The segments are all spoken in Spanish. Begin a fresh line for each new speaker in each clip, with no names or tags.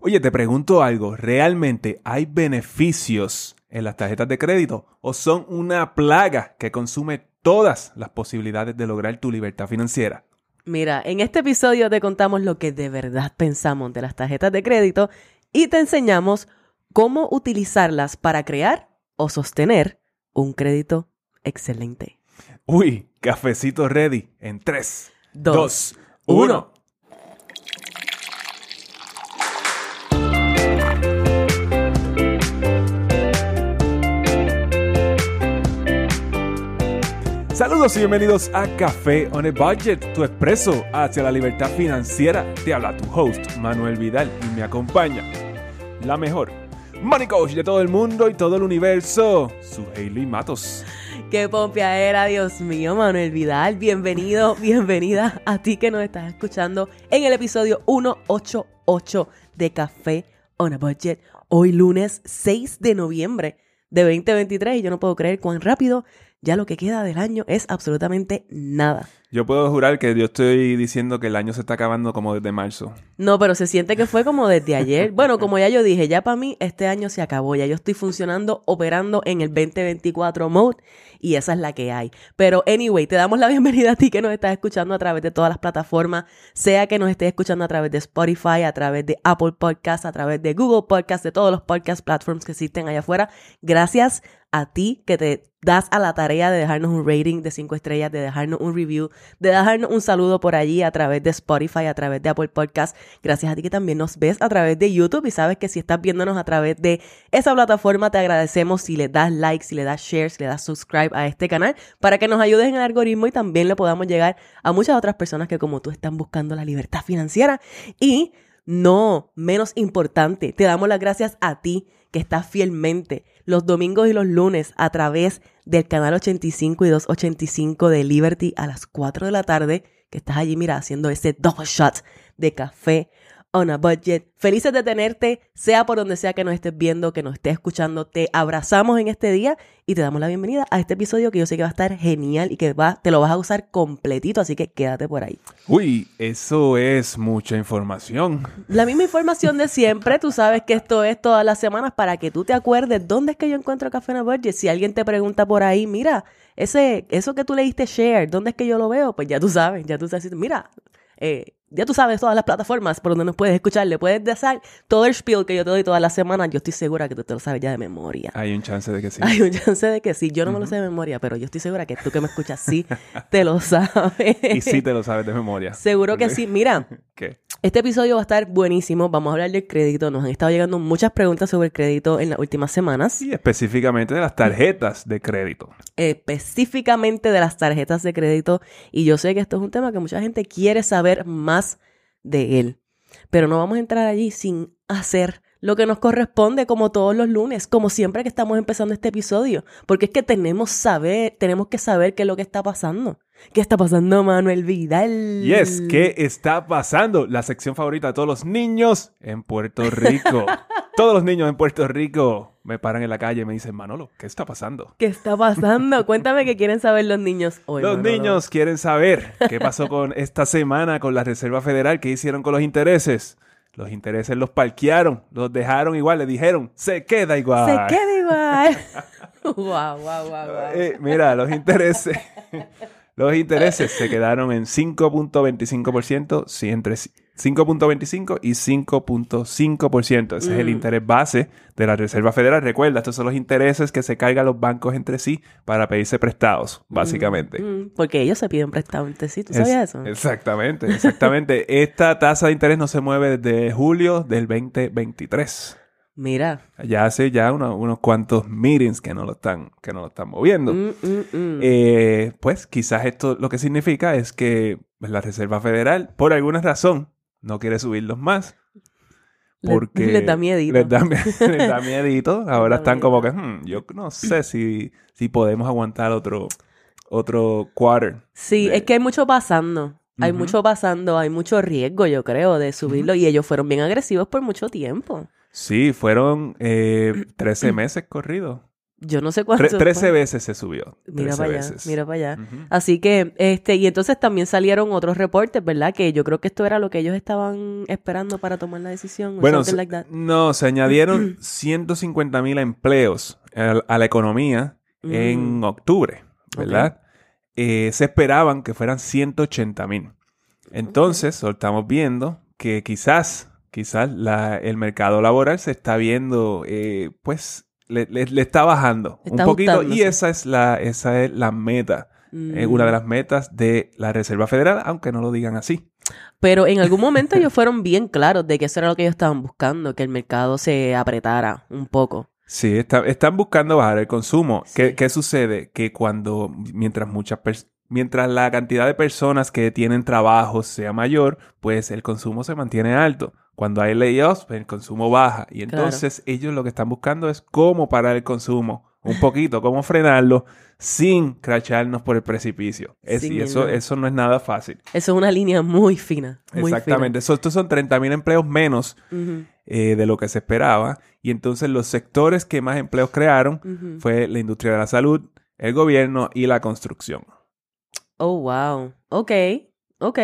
Oye, te pregunto algo, ¿realmente hay beneficios en las tarjetas de crédito o son una plaga que consume todas las posibilidades de lograr tu libertad financiera?
Mira, en este episodio te contamos lo que de verdad pensamos de las tarjetas de crédito y te enseñamos cómo utilizarlas para crear o sostener un crédito excelente.
Uy, cafecito ready en 3,
Dos,
2,
uno.
1. Saludos y bienvenidos a Café on a Budget, tu expreso hacia la libertad financiera. Te habla tu host, Manuel Vidal, y me acompaña la mejor money coach de todo el mundo y todo el universo, su Hailey Matos.
¡Qué pompia era, Dios mío, Manuel Vidal! Bienvenido, bienvenida a ti que nos estás escuchando en el episodio 188 de Café on a Budget. Hoy lunes 6 de noviembre de 2023 y yo no puedo creer cuán rápido ya lo que queda del año es absolutamente nada.
Yo puedo jurar que yo estoy diciendo que el año se está acabando como desde marzo.
No, pero se siente que fue como desde ayer. Bueno, como ya yo dije, ya para mí este año se acabó. Ya yo estoy funcionando, operando en el 2024 mode y esa es la que hay. Pero anyway, te damos la bienvenida a ti que nos estás escuchando a través de todas las plataformas, sea que nos estés escuchando a través de Spotify, a través de Apple Podcasts, a través de Google Podcasts, de todos los podcast platforms que existen allá afuera. Gracias a ti que te das a la tarea de dejarnos un rating de 5 estrellas, de dejarnos un review, de dejarnos un saludo por allí a través de Spotify, a través de Apple Podcasts. Gracias a ti que también nos ves a través de YouTube y sabes que si estás viéndonos a través de esa plataforma te agradecemos si le das like, si le das share, si le das subscribe a este canal para que nos ayudes en el algoritmo y también le podamos llegar a muchas otras personas que como tú están buscando la libertad financiera y no menos importante, te damos las gracias a ti que estás fielmente los domingos y los lunes a través del canal 85 y 285 de Liberty a las 4 de la tarde, que estás allí, mira, haciendo ese double shot de café on a budget. Felices de tenerte, sea por donde sea que nos estés viendo, que nos estés escuchando. Te abrazamos en este día y te damos la bienvenida a este episodio que yo sé que va a estar genial y que va, te lo vas a usar completito, así que quédate por ahí.
Uy, eso es mucha información.
La misma información de siempre, tú sabes que esto es todas las semanas para que tú te acuerdes dónde es que yo encuentro Café on a Budget. Si alguien te pregunta por ahí, mira, ese, eso que tú le diste share, ¿dónde es que yo lo veo? Pues ya tú sabes, ya tú sabes, mira, eh, ya tú sabes todas las plataformas por donde nos puedes escuchar, le puedes dejar todo el spiel que yo te doy todas las semanas. Yo estoy segura que tú te lo sabes ya de memoria.
Hay un chance de que sí.
Hay un chance de que sí. Yo no me lo sé de memoria, pero yo estoy segura que tú que me escuchas sí te lo sabes.
Y sí te lo sabes de memoria.
Seguro que sí. Mira,
¿Qué?
este episodio va a estar buenísimo. Vamos a hablar del crédito. Nos han estado llegando muchas preguntas sobre el crédito en las últimas semanas.
Y específicamente de las tarjetas de crédito.
específicamente de las tarjetas de crédito y yo sé que esto es un tema que mucha gente quiere saber más de él. Pero no vamos a entrar allí sin hacer lo que nos corresponde como todos los lunes, como siempre que estamos empezando este episodio, porque es que tenemos saber, tenemos que saber qué es lo que está pasando. ¿Qué está pasando, Manuel Vidal?
Yes, ¿qué está pasando? La sección favorita de todos los niños en Puerto Rico. todos los niños en Puerto Rico me paran en la calle y me dicen, Manolo, ¿qué está pasando?
¿Qué está pasando? Cuéntame qué quieren saber los niños hoy.
Los
Manolo.
niños quieren saber qué pasó con esta semana con la Reserva Federal, qué hicieron con los intereses. Los intereses los parquearon, los dejaron igual, le dijeron, se queda igual.
Se queda igual. wow, wow, wow, wow.
Eh, mira, los intereses. Los intereses se quedaron en 5.25%, sí, entre 5.25 y 5.5%. Ese es el
Mm.
interés base de la Reserva Federal. Recuerda, estos son los intereses que se cargan los bancos entre sí para pedirse prestados, básicamente.
Mm, porque ellos se piden prestado entre sí, ¿tú sabías eso?
Exactamente, exactamente. Esta tasa de interés no se mueve desde julio del 2023.
Mira.
Ya hace ya uno- unos cuantos meetings que no lo están, que no lo están moviendo.
Mm, mm, mm.
Eh, pues quizás esto lo que significa es que pues, la Reserva Federal, por alguna razón, no quiere subirlos más. Porque
les da miedito.
Les da, les da miedito. Ahora
da
están como que, "Hmm, yo no sé si, si podemos aguantar otro, otro quarter.
Sí,
de-
es que hay mucho pasando. Hay mucho pasando, hay mucho riesgo, yo creo, de subirlo. Y ellos fueron bien agresivos por mucho tiempo.
Sí, fueron eh, 13 meses corridos.
yo no sé
Tre-
cuánto.
13 veces se subió.
Mira
13
para allá,
veces.
mira para allá. Así que, este, y entonces también salieron otros reportes, ¿verdad? Que yo creo que esto era lo que ellos estaban esperando para tomar la decisión.
Bueno, se-
like
no, se añadieron 150 mil empleos a, a la economía en
Mm.
octubre, ¿verdad? Eh, se esperaban que fueran 180 mil. Entonces, estamos viendo que quizás, quizás la- el mercado laboral se está viendo, eh, pues, le, le- le está bajando
Está
un poquito. Y esa es la, esa es la meta, eh, una de
Mm.
las metas de la Reserva Federal, aunque no lo digan así.
Pero en algún momento ellos fueron bien claros de que eso era lo que ellos estaban buscando, que el mercado se apretara un poco.
Sí, está- están buscando bajar el consumo. ¿Qué,
Sí.
qué sucede? Que cuando, mientras muchas mientras la cantidad de personas que tienen trabajos sea mayor, pues el consumo se mantiene alto. Cuando hay layoffs, pues el consumo baja. Y
Claro.
entonces ellos lo que están buscando es cómo parar el consumo un poquito, cómo frenarlo sin cracharnos por el precipicio. Es-
Sí,
y eso,
no.
eso no es nada fácil.
Eso es una línea muy fina. Muy
Exactamente. Eso- estos son 30 mil empleos menos
Fina.
Eh, de lo que se esperaba. Y entonces los sectores que más empleos crearon
ujú.
fue la industria de la salud, el gobierno y la construcción.
Oh, wow. Ok, ok.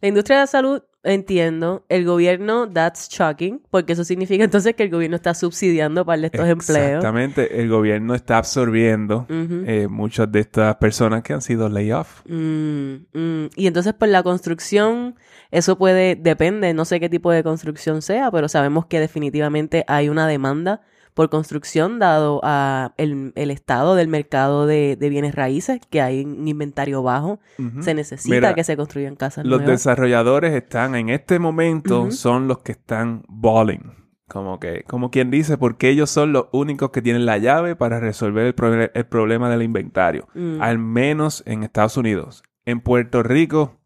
La industria de la salud, entiendo. El gobierno, that's shocking, porque eso significa entonces que el gobierno está subsidiando para estos empleos.
Exactamente. El gobierno está absorbiendo eh, muchas de estas personas que han sido layoff.
Mm, mm. Y entonces, pues la construcción, eso puede, depende, no sé qué tipo de construcción sea, pero sabemos que definitivamente hay una demanda por construcción dado a el, el estado del mercado de, de bienes raíces, que hay un inventario bajo, se necesita
Mira,
que se construyan casas
Los
nuevas.
desarrolladores están en este momento, son los que están balling. Como que, como quien dice, porque ellos son los únicos que tienen la llave para resolver el, proble- el problema del inventario.
Mm.
Al menos en Estados Unidos. En Puerto Rico,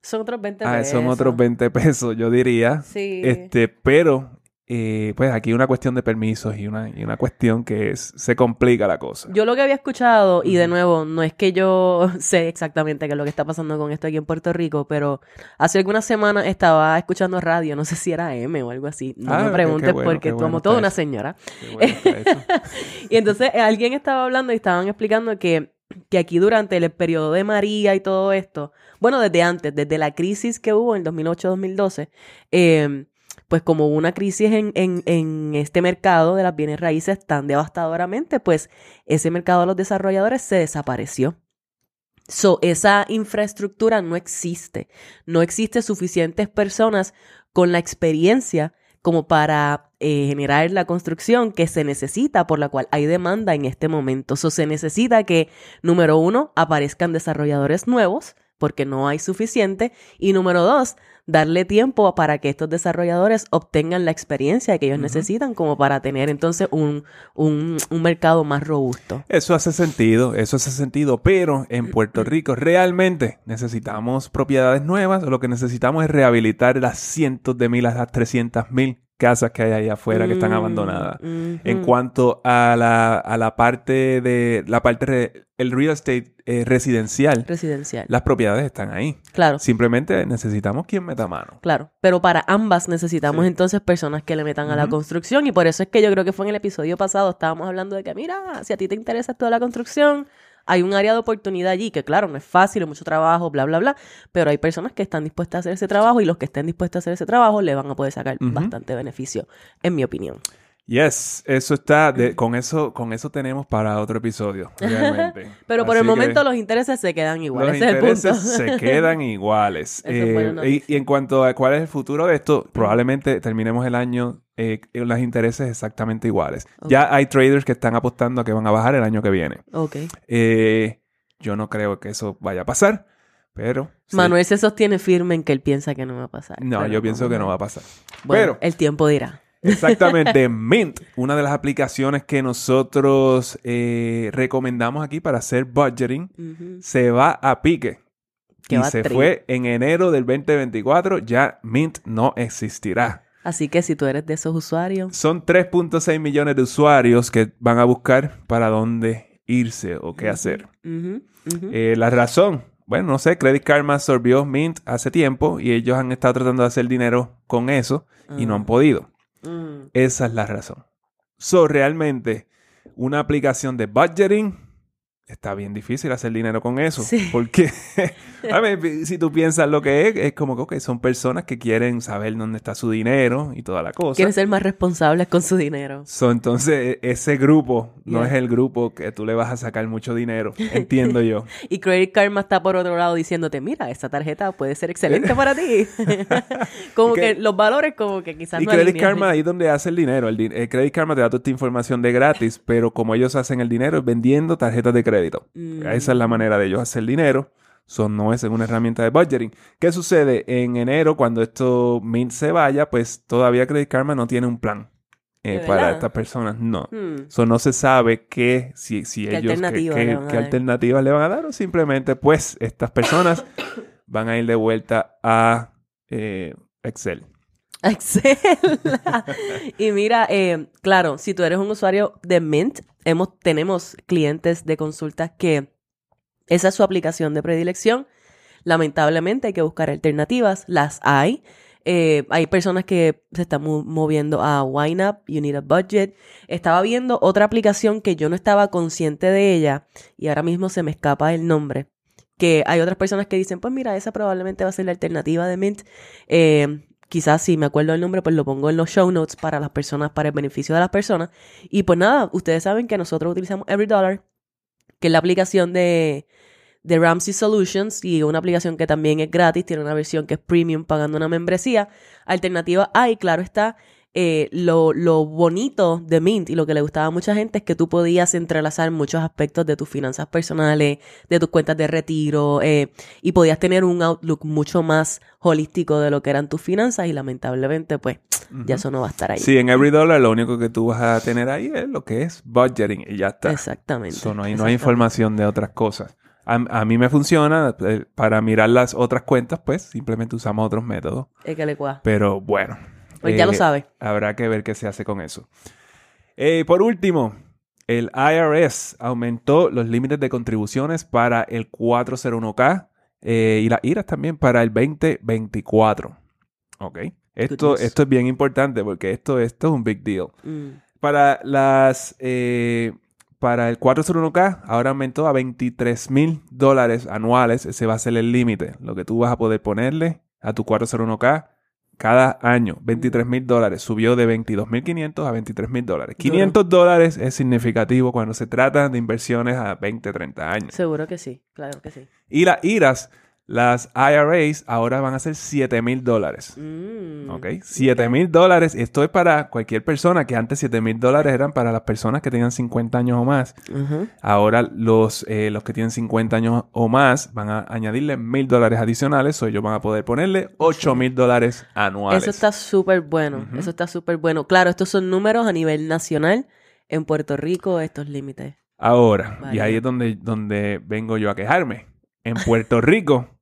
Son otros 20
ah,
pesos.
son otros 20 pesos, yo diría.
Sí.
Este, pero, eh, pues aquí una cuestión de permisos y una, y una cuestión que es, se complica la cosa.
Yo lo que había escuchado, y de nuevo, no es que yo sé exactamente qué es lo que está pasando con esto aquí en Puerto Rico, pero hace algunas semanas estaba escuchando radio, no sé si era M o algo así. No
Ah,
me preguntes
bueno,
porque
bueno
como toda una
eso.
señora.
Bueno.
Y entonces eh, alguien estaba hablando y estaban explicando que, que aquí durante el periodo de María y todo esto, bueno, desde antes, desde la crisis que hubo en 2008-2012, eh, pues como una crisis en, en, en este mercado de las bienes raíces tan devastadoramente, pues ese mercado de los desarrolladores se desapareció. So, esa infraestructura no existe. No existe suficientes personas con la experiencia como para eh, generar la construcción que se necesita, por la cual hay demanda en este momento. So, se necesita que, número uno, aparezcan desarrolladores nuevos, porque no hay suficiente. Y número dos, darle tiempo para que estos desarrolladores obtengan la experiencia que ellos necesitan como para tener entonces un, un, un mercado más robusto.
Eso hace sentido, eso hace sentido, pero en Puerto Rico realmente necesitamos propiedades nuevas, lo que necesitamos es rehabilitar las cientos de miles, las 300 mil casas que hay allá afuera que están
Mm,
abandonadas. En cuanto a la, a la parte de la parte re- el real estate eh, residencial,
Residencial.
las propiedades están ahí.
Claro.
Simplemente necesitamos quien meta mano.
Claro, pero para ambas necesitamos
Sí.
entonces personas que le metan a la construcción y por eso es que yo creo que fue en el episodio pasado, estábamos hablando de que mira, si a ti te interesa toda la construcción, hay un área de oportunidad allí que claro, no es fácil, hay mucho trabajo, bla, bla, bla, pero hay personas que están dispuestas a hacer ese trabajo y los que estén dispuestos a hacer ese trabajo le van a poder sacar bastante beneficio, en mi opinión.
Yes, eso está, de- con eso, con eso tenemos para otro episodio, realmente.
Pero por
Así
el
que-
momento los intereses se quedan igual,
Los
ese es el punto.
intereses se quedan iguales. Eh, y, en cuanto a cuál es el futuro de esto, probablemente terminemos el año eh, con los intereses exactamente iguales. Ya hay traders que están apostando a que van a bajar el año que viene.
ok.
Eh, yo no creo que eso vaya a pasar, pero... sí.
Manuel se sostiene firme en que él piensa que no va a pasar.
No, yo pienso que no va a pasar.
Bueno,
pero-
el tiempo dirá.
Exactamente, Mint, una de las aplicaciones que nosotros eh, recomendamos aquí para hacer budgeting, se va a pique.
Que
y se fue en enero del 2024, ya Mint no existirá.
Así que si tú eres de esos usuarios,
Son 3.6 millones de usuarios que van a buscar para dónde irse o qué hacer. Eh, la razón, bueno, no sé, Credit Karma absorbió Mint hace tiempo y ellos han estado tratando de hacer dinero con eso y no han
Ah.
podido.
Mm.
Esa es la razón. So, realmente, una aplicación de budgeting, está bien difícil hacer dinero con eso.
Sí.
Porque, a ver, si tú piensas lo que es, es como que son personas que quieren saber dónde está su dinero y toda la cosa.
Quieren ser más responsables con su dinero.
So, entonces, e- ese grupo no es el grupo que tú le vas a sacar mucho dinero, entiendo yo.
Y Credit Karma está por otro lado diciéndote, mira, esta tarjeta puede ser excelente para ti. como que los valores como que quizás
Y
no
Credit
alinean.
Karma ahí es donde hace el dinero. El, el Credit Karma te da toda esta información de gratis, pero como ellos hacen el dinero es vendiendo tarjetas de crédito.
Mm.
Esa es la manera de ellos hacer dinero. So, no es una herramienta de budgeting. ¿Qué sucede? En enero, cuando esto Mint se vaya, pues todavía Credit Karma no tiene un plan eh,
¿De
para estas personas. No.
Hmm.
So, no se sabe qué, si, si
¿Qué
ellos, qué,
alternativas
qué-
le van a
qué
dar?
alternativas le van a dar o simplemente, pues, estas personas van a ir de vuelta a eh, Excel.
Excel. y mira, eh, claro, si tú eres un usuario de Mint, hemos, tenemos clientes de consultas que esa es su aplicación de predilección. Lamentablemente hay que buscar alternativas, las hay. Eh, hay personas que se están mo- moviendo a YNAB, You Need a Budget. Estaba viendo otra aplicación que yo no estaba consciente de ella y ahora mismo se me escapa el nombre. Que hay otras personas que dicen, pues mira, esa probablemente va a ser la alternativa de Mint. Eh, quizás si me acuerdo el nombre, pues lo pongo en los show notes para las personas, para el beneficio de las personas. Y pues nada, ustedes saben que nosotros utilizamos Every Dollar, que es la aplicación de, de Ramsey Solutions y una aplicación que también es gratis, tiene una versión que es premium pagando una membresía. Alternativa hay, claro está, eh, lo, lo bonito de Mint y lo que le gustaba a mucha gente es que tú podías entrelazar muchos aspectos de tus finanzas personales, de tus cuentas de retiro, eh, y podías tener un outlook mucho más holístico de lo que eran tus finanzas y lamentablemente pues ya eso no va a estar ahí.
Sí, en Every Dollar lo único que tú vas a tener ahí es lo que es budgeting y ya está.
Exactamente.
So, no, hay, no hay información de otras cosas. A, a mí me funciona. eh, Para mirar las otras cuentas, pues simplemente usamos otros métodos.
Es que le cua.
Pero bueno.
Pues ya lo
eh,
sabe.
Habrá que ver qué se hace con eso. Eh, por último, el IRS aumentó los límites de contribuciones para el 401k eh, y las IRAs también para el 2024. Ok. Esto,
Goodness.
esto es bien importante porque esto, esto es un big deal.
Mm.
Para las para el 401k ahora aumentó a 23 mil dólares anuales. Ese va a ser el límite. Lo que tú vas a poder ponerle a tu 401k cada año. 23 mil dólares. Subió de 22 mil 500 a 23 mil dólares. 500 dólares es significativo cuando se trata de inversiones a 20, 30 años.
Seguro que sí, claro que sí.
Y las IRAs, las IRAs, ahora van a ser 7 mil dólares.
Mm.
¿Ok? 7 mil dólares. Esto es para cualquier persona, que antes 7 mil dólares eran para las personas que tenían 50 años o más. Ahora los, eh, los que tienen 50 años o más van a añadirle mil dólares adicionales. O ellos van a poder ponerle 8 mil dólares anuales.
Eso está súper bueno, eso está súper bueno. Claro, estos son números a nivel nacional. En Puerto Rico, estos límites.
Ahora, y ahí es donde, donde vengo yo a quejarme. En Puerto Rico,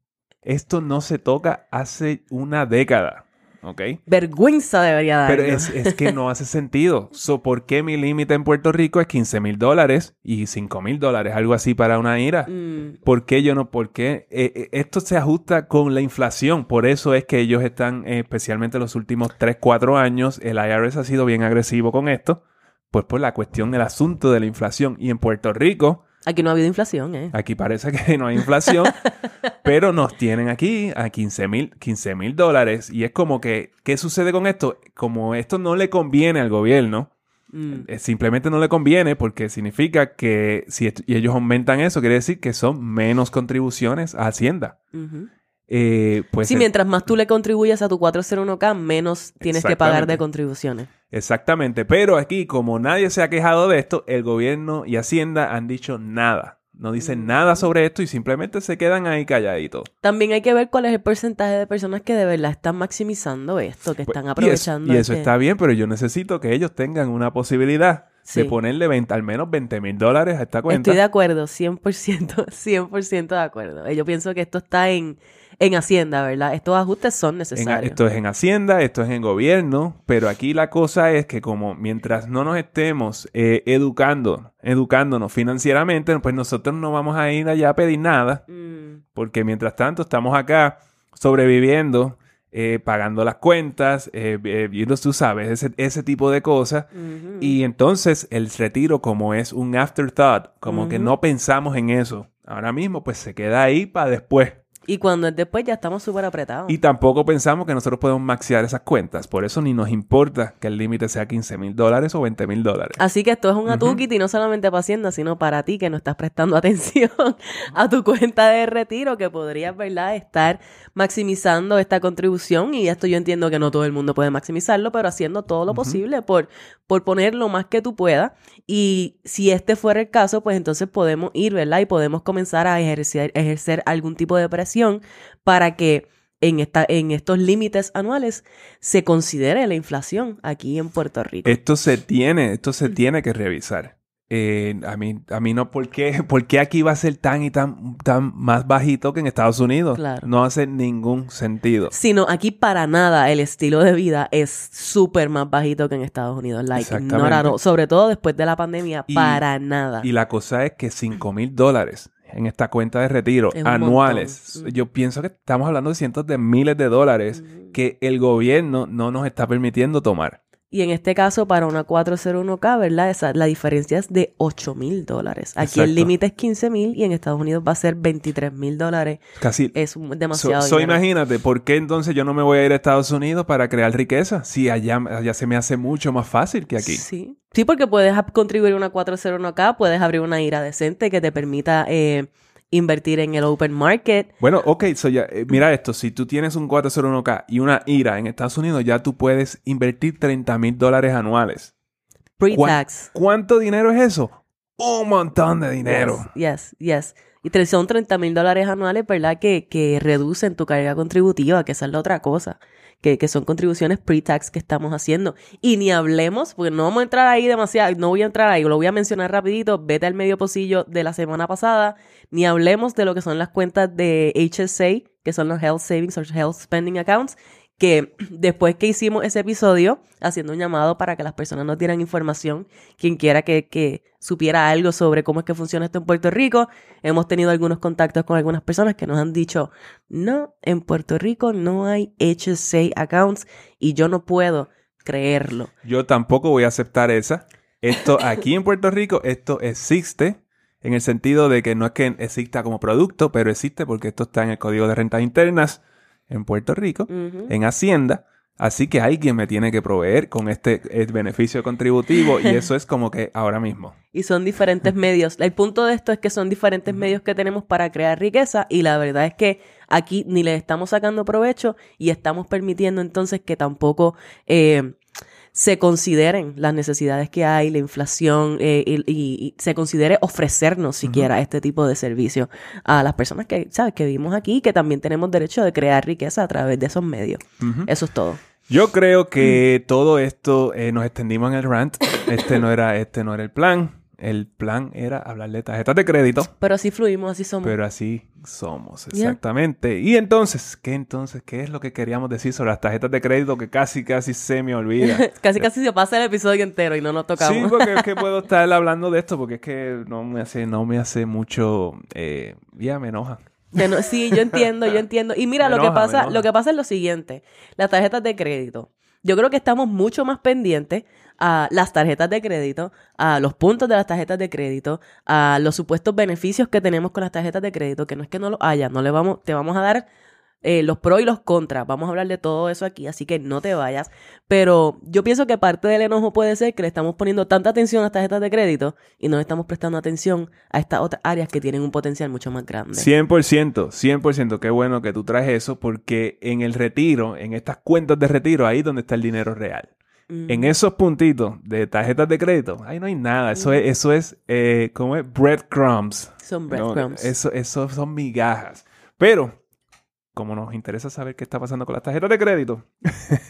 esto no se toca hace una década. ¿Ok?
Vergüenza debería dar.
Pero es, es que no hace sentido. So, ¿Por qué mi límite en Puerto Rico es 15 mil dólares y 5 mil dólares? Algo así para una ira.
Mm,
¿Por qué yo no? ¿Por qué? Eh, eh, esto se ajusta con la inflación. Por eso es que ellos están, eh, especialmente los últimos 3, 4 años, el IRS ha sido bien agresivo con esto. Pues por la cuestión del asunto de la inflación. Y en Puerto Rico,
Aquí no ha habido inflación, ¿eh?
aquí parece que no hay inflación, pero nos tienen aquí a 15 mil 15 mil dólares. Y es como que, ¿qué sucede con esto? Como esto no le conviene al gobierno,
Mm,
eh, simplemente no le conviene porque significa que si ellos aumentan eso, quiere decir que son menos contribuciones a Hacienda.
ujú.
Eh, pues
sí, mientras más tú le contribuyas a tu 401k, menos tienes que pagar de contribuciones.
Exactamente. Pero aquí, como nadie se ha quejado de esto, el gobierno y Hacienda han dicho nada. No dicen
Mm.
nada sobre esto y simplemente se quedan ahí calladitos.
También hay que ver cuál es el porcentaje de personas que de verdad están maximizando esto, que
Pues,
están
y eso-
aprovechando.
Y eso, está bien, pero yo necesito que ellos tengan una posibilidad
Sí.
de ponerle 20, al menos 20 mil dólares a esta cuenta.
Estoy de acuerdo, 100%, 100% de acuerdo. Eh, Yo pienso que esto está en, en Hacienda, ¿verdad? Estos ajustes son
En-
necesarios.
esto es en Hacienda, esto es en gobierno, pero aquí la cosa es que como mientras no nos estemos eh, educando, educándonos financieramente, pues nosotros no vamos a ir allá a pedir nada,
Mm,
porque mientras tanto estamos acá sobreviviendo eh, pagando las cuentas, eh, eh, tú sabes, ese, ese tipo de cosas. Y entonces el retiro, como es un afterthought, como que no pensamos en eso. Ahora mismo, pues se queda ahí para después.
Y cuando es después ya estamos súper apretados.
Y tampoco pensamos que nosotros podemos maxear esas cuentas. Por eso ni nos importa que el límite sea 15 mil dólares o 20 mil dólares.
Así que esto es un
Ujú.
atuquiti no solamente para Hacienda, sino para ti que no estás prestando atención a tu cuenta de retiro, que podrías, ¿verdad?, estar maximizando esta contribución. Y esto yo entiendo que no todo el mundo puede maximizarlo, pero haciendo todo lo posible por, por poner lo más que tú puedas. Y si este fuera el caso, pues entonces podemos ir, ¿verdad? Y podemos comenzar a ejercer, ejercer algún tipo de presión para que en, esta, en estos límites anuales se considere la inflación aquí en Puerto Rico.
Esto se tiene, esto se tiene que revisar. Eh, a mí, a mí no, ¿por qué, ¿por qué aquí va a ser tan y tan, tan más bajito que en Estados Unidos?
Claro.
No hace ningún sentido.
Sino aquí para nada el estilo de vida es súper más bajito que en Estados Unidos. Like, all. Sobre todo después de la pandemia,
Y-
para nada.
Y la cosa es que 5 mil dólares en esta cuenta de retiro
Es
anuales, yo pienso que estamos hablando de cientos de miles de dólares que el gobierno no nos está permitiendo tomar.
Y en este caso, para una 401k, ¿verdad? Esa, la diferencia es de 8 mil dólares. Aquí el límite es 15 mil y en Estados Unidos va a ser 23 mil dólares.
Casi.
Es
So,
demasiado
so imagínate, ¿por qué entonces yo no me voy a ir a Estados Unidos para crear riqueza? Si allá, allá se me hace mucho más fácil que aquí.
Sí. Sí, porque puedes contribuir una 401k, puedes abrir una IRA decente que te permita eh, invertir en el open market.
Bueno, ok, so ya, eh, mira esto, si tú tienes un 401k y una IRA en Estados Unidos, ya tú puedes invertir 30 mil dólares anuales.
Pre-tax.
¿Cuánto dinero es eso? Un montón de dinero.
Yes, yes. Y tre- son 30 mil dólares anuales, ¿verdad? Que, que reducen tu carga contributiva, que esa es la otra cosa. Que, son contribuciones pre-tax que estamos haciendo. Y ni hablemos, porque no vamos a entrar ahí demasiado, no voy a entrar ahí, lo voy a mencionar rapidito, vete al medio pocillo de la semana pasada, ni hablemos de lo que son las cuentas de HSA, que son los Health Savings or Health Spending Accounts, que después que hicimos ese episodio, haciendo un llamado para que las personas nos dieran información, quien quiera que, que supiera algo sobre cómo es que funciona esto en Puerto Rico, hemos tenido algunos contactos con algunas personas que nos han dicho, no, en Puerto Rico no hay HSA accounts y yo no puedo creerlo.
Yo tampoco voy a aceptar esa. Esto aquí en Puerto Rico, esto existe en el sentido de que no es que exista como producto, pero existe porque esto está en el Código de Rentas Internas en Puerto Rico, en Hacienda. Así que alguien me tiene que proveer con este beneficio contributivo y eso es como que ahora mismo.
Y son diferentes medios. El punto de esto es que son diferentes medios que tenemos para crear riqueza y la verdad es que aquí ni le estamos sacando provecho y estamos permitiendo entonces que tampoco eh, se consideren las necesidades que hay, la inflación eh, y, y- y se considere ofrecernos siquiera este tipo de servicio a las personas que, ¿sabes? Que vivimos aquí y que también tenemos derecho de crear riqueza a través de esos medios. Eso es todo.
Yo creo que
Mm.
todo esto eh, nos extendimos en el rant. Este no era, este no era el plan. El plan era hablar de tarjetas de crédito.
Pero así fluimos, así somos.
Pero así somos,
Yeah.
exactamente. Y entonces, ¿qué entonces? ¿Qué es lo que queríamos decir sobre las tarjetas de crédito que casi, casi se me olvida?
casi casi se pasa el episodio entero y no nos tocamos.
sí, porque es que puedo estar hablando de esto porque es que no me hace, no me hace mucho, eh, ya me enoja.
No- sí, yo entiendo, yo entiendo. Y mira, lo que pasa, lo que pasa es lo siguiente, las tarjetas de crédito. Yo creo que estamos mucho más pendientes a las tarjetas de crédito, a los puntos de las tarjetas de crédito, a los supuestos beneficios que tenemos con las tarjetas de crédito, que no es que no los haya, no le vamos, te vamos a dar eh, los pros y los contras. Vamos a hablar de todo eso aquí, así que no te vayas. Pero yo pienso que parte del enojo puede ser que le estamos poniendo tanta atención a las tarjetas de crédito y no le estamos prestando atención a estas otras áreas que tienen un potencial mucho más grande.
100%, 100%, qué bueno que tú traes eso porque en el retiro, en estas cuentas de retiro, ahí es donde está el dinero real.
Mm.
En esos puntitos de tarjetas de crédito, ahí no hay nada. Eso es, eso es, eh, ¿cómo es? Breadcrumbs.
Son
No,
breadcrumbs.
eso, eso son migajas. Pero, como nos interesa saber qué está pasando con las tarjetas de crédito,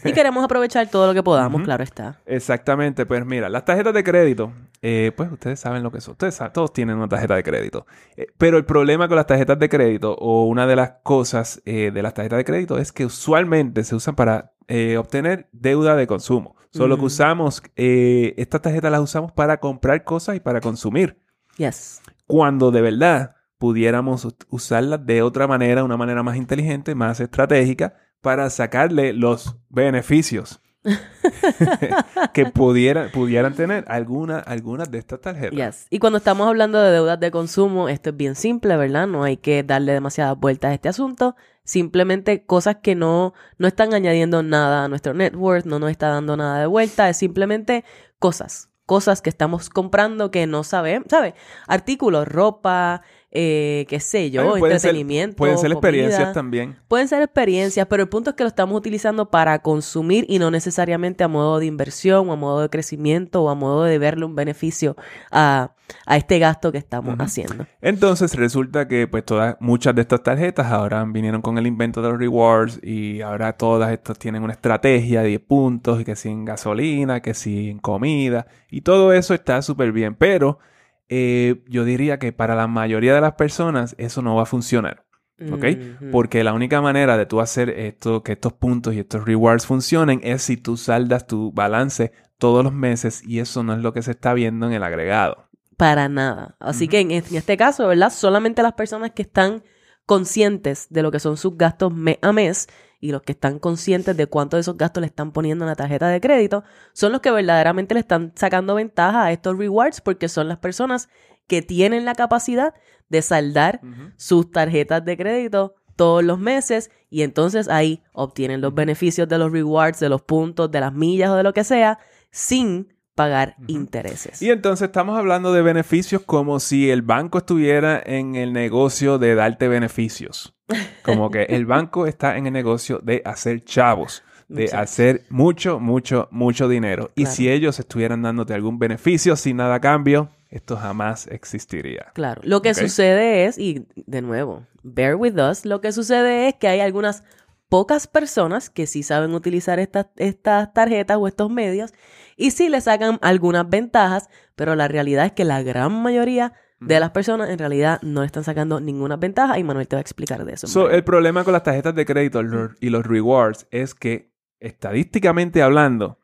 Y queremos aprovechar todo lo que podamos, claro está.
exactamente, pues mira, las tarjetas de crédito, eh, pues ustedes saben lo que son. Ustedes saben, todos tienen una tarjeta de crédito. Eh, pero el problema con las tarjetas de crédito, o una de las cosas eh, de las tarjetas de crédito, es que usualmente se usan para eh, obtener deuda de consumo. Solo que usamos, eh, estas tarjetas las usamos para comprar cosas y para consumir.
Yes.
cuando de verdad pudiéramos us- usarlas de otra manera, una manera más inteligente, más estratégica, para sacarle los beneficios que pudieran, pudieran tener alguna, algunas de estas tarjetas.
Yes. Y cuando estamos hablando de deudas de consumo, esto es bien simple, ¿verdad? No hay que darle demasiadas vueltas a este asunto. Simplemente cosas que no, no están añadiendo nada a nuestro net worth, no nos está dando nada de vuelta, es simplemente cosas, cosas que estamos comprando que no sabemos, ¿sabes? Artículos, ropa, eh, qué sé yo,
Ay, pueden ser-
entretenimiento.
pueden ser
comida.
experiencias también.
Pueden ser experiencias, pero el punto es que lo estamos utilizando para consumir y no necesariamente a modo de inversión o a modo de crecimiento o a modo de verle un beneficio a, a este gasto que estamos haciendo.
Entonces resulta que pues todas, muchas de estas tarjetas ahora vinieron con el invento de los rewards y ahora todas estas tienen una estrategia de 10 puntos y que si en gasolina, que si en comida y todo eso está súper bien, pero eh, yo diría que para la mayoría de las personas eso no va a funcionar. ¿Ok?
Ujú.
Porque la única manera de tú hacer esto, que estos puntos y estos rewards funcionen es si tú saldas tu balance todos los meses y eso no es lo que se está viendo en el agregado.
Para nada. Así que en, es- en este caso, ¿verdad? Solamente las personas que están conscientes de lo que son sus gastos mes a mes y los que están conscientes de cuánto de esos gastos le están poniendo en la tarjeta de crédito son los que verdaderamente le están sacando ventaja a estos rewards porque son las personas que tienen la capacidad de saldar sus tarjetas de crédito todos los meses y entonces ahí obtienen los beneficios de los rewards, de los puntos, de las millas o de lo que sea sin pagar intereses.
Y entonces estamos hablando de beneficios como si el banco estuviera en el negocio de darte beneficios. Como que el banco está en el negocio de hacer chavos, de hacer mucho, mucho, mucho dinero. Y si ellos estuvieran dándote algún beneficio sin nada a cambio, esto jamás existiría.
Claro, lo que sucede es, y de nuevo, bear with us, lo que sucede es que hay algunas pocas personas que sí saben utilizar estas, estas tarjetas o estos medios y sí le sacan algunas ventajas, pero la realidad es que la gran mayoría de las personas en realidad no le están sacando ninguna ventaja y Manuel te va a explicar de eso.
So, el problema con las tarjetas de crédito y los rewards es que, estadísticamente hablando,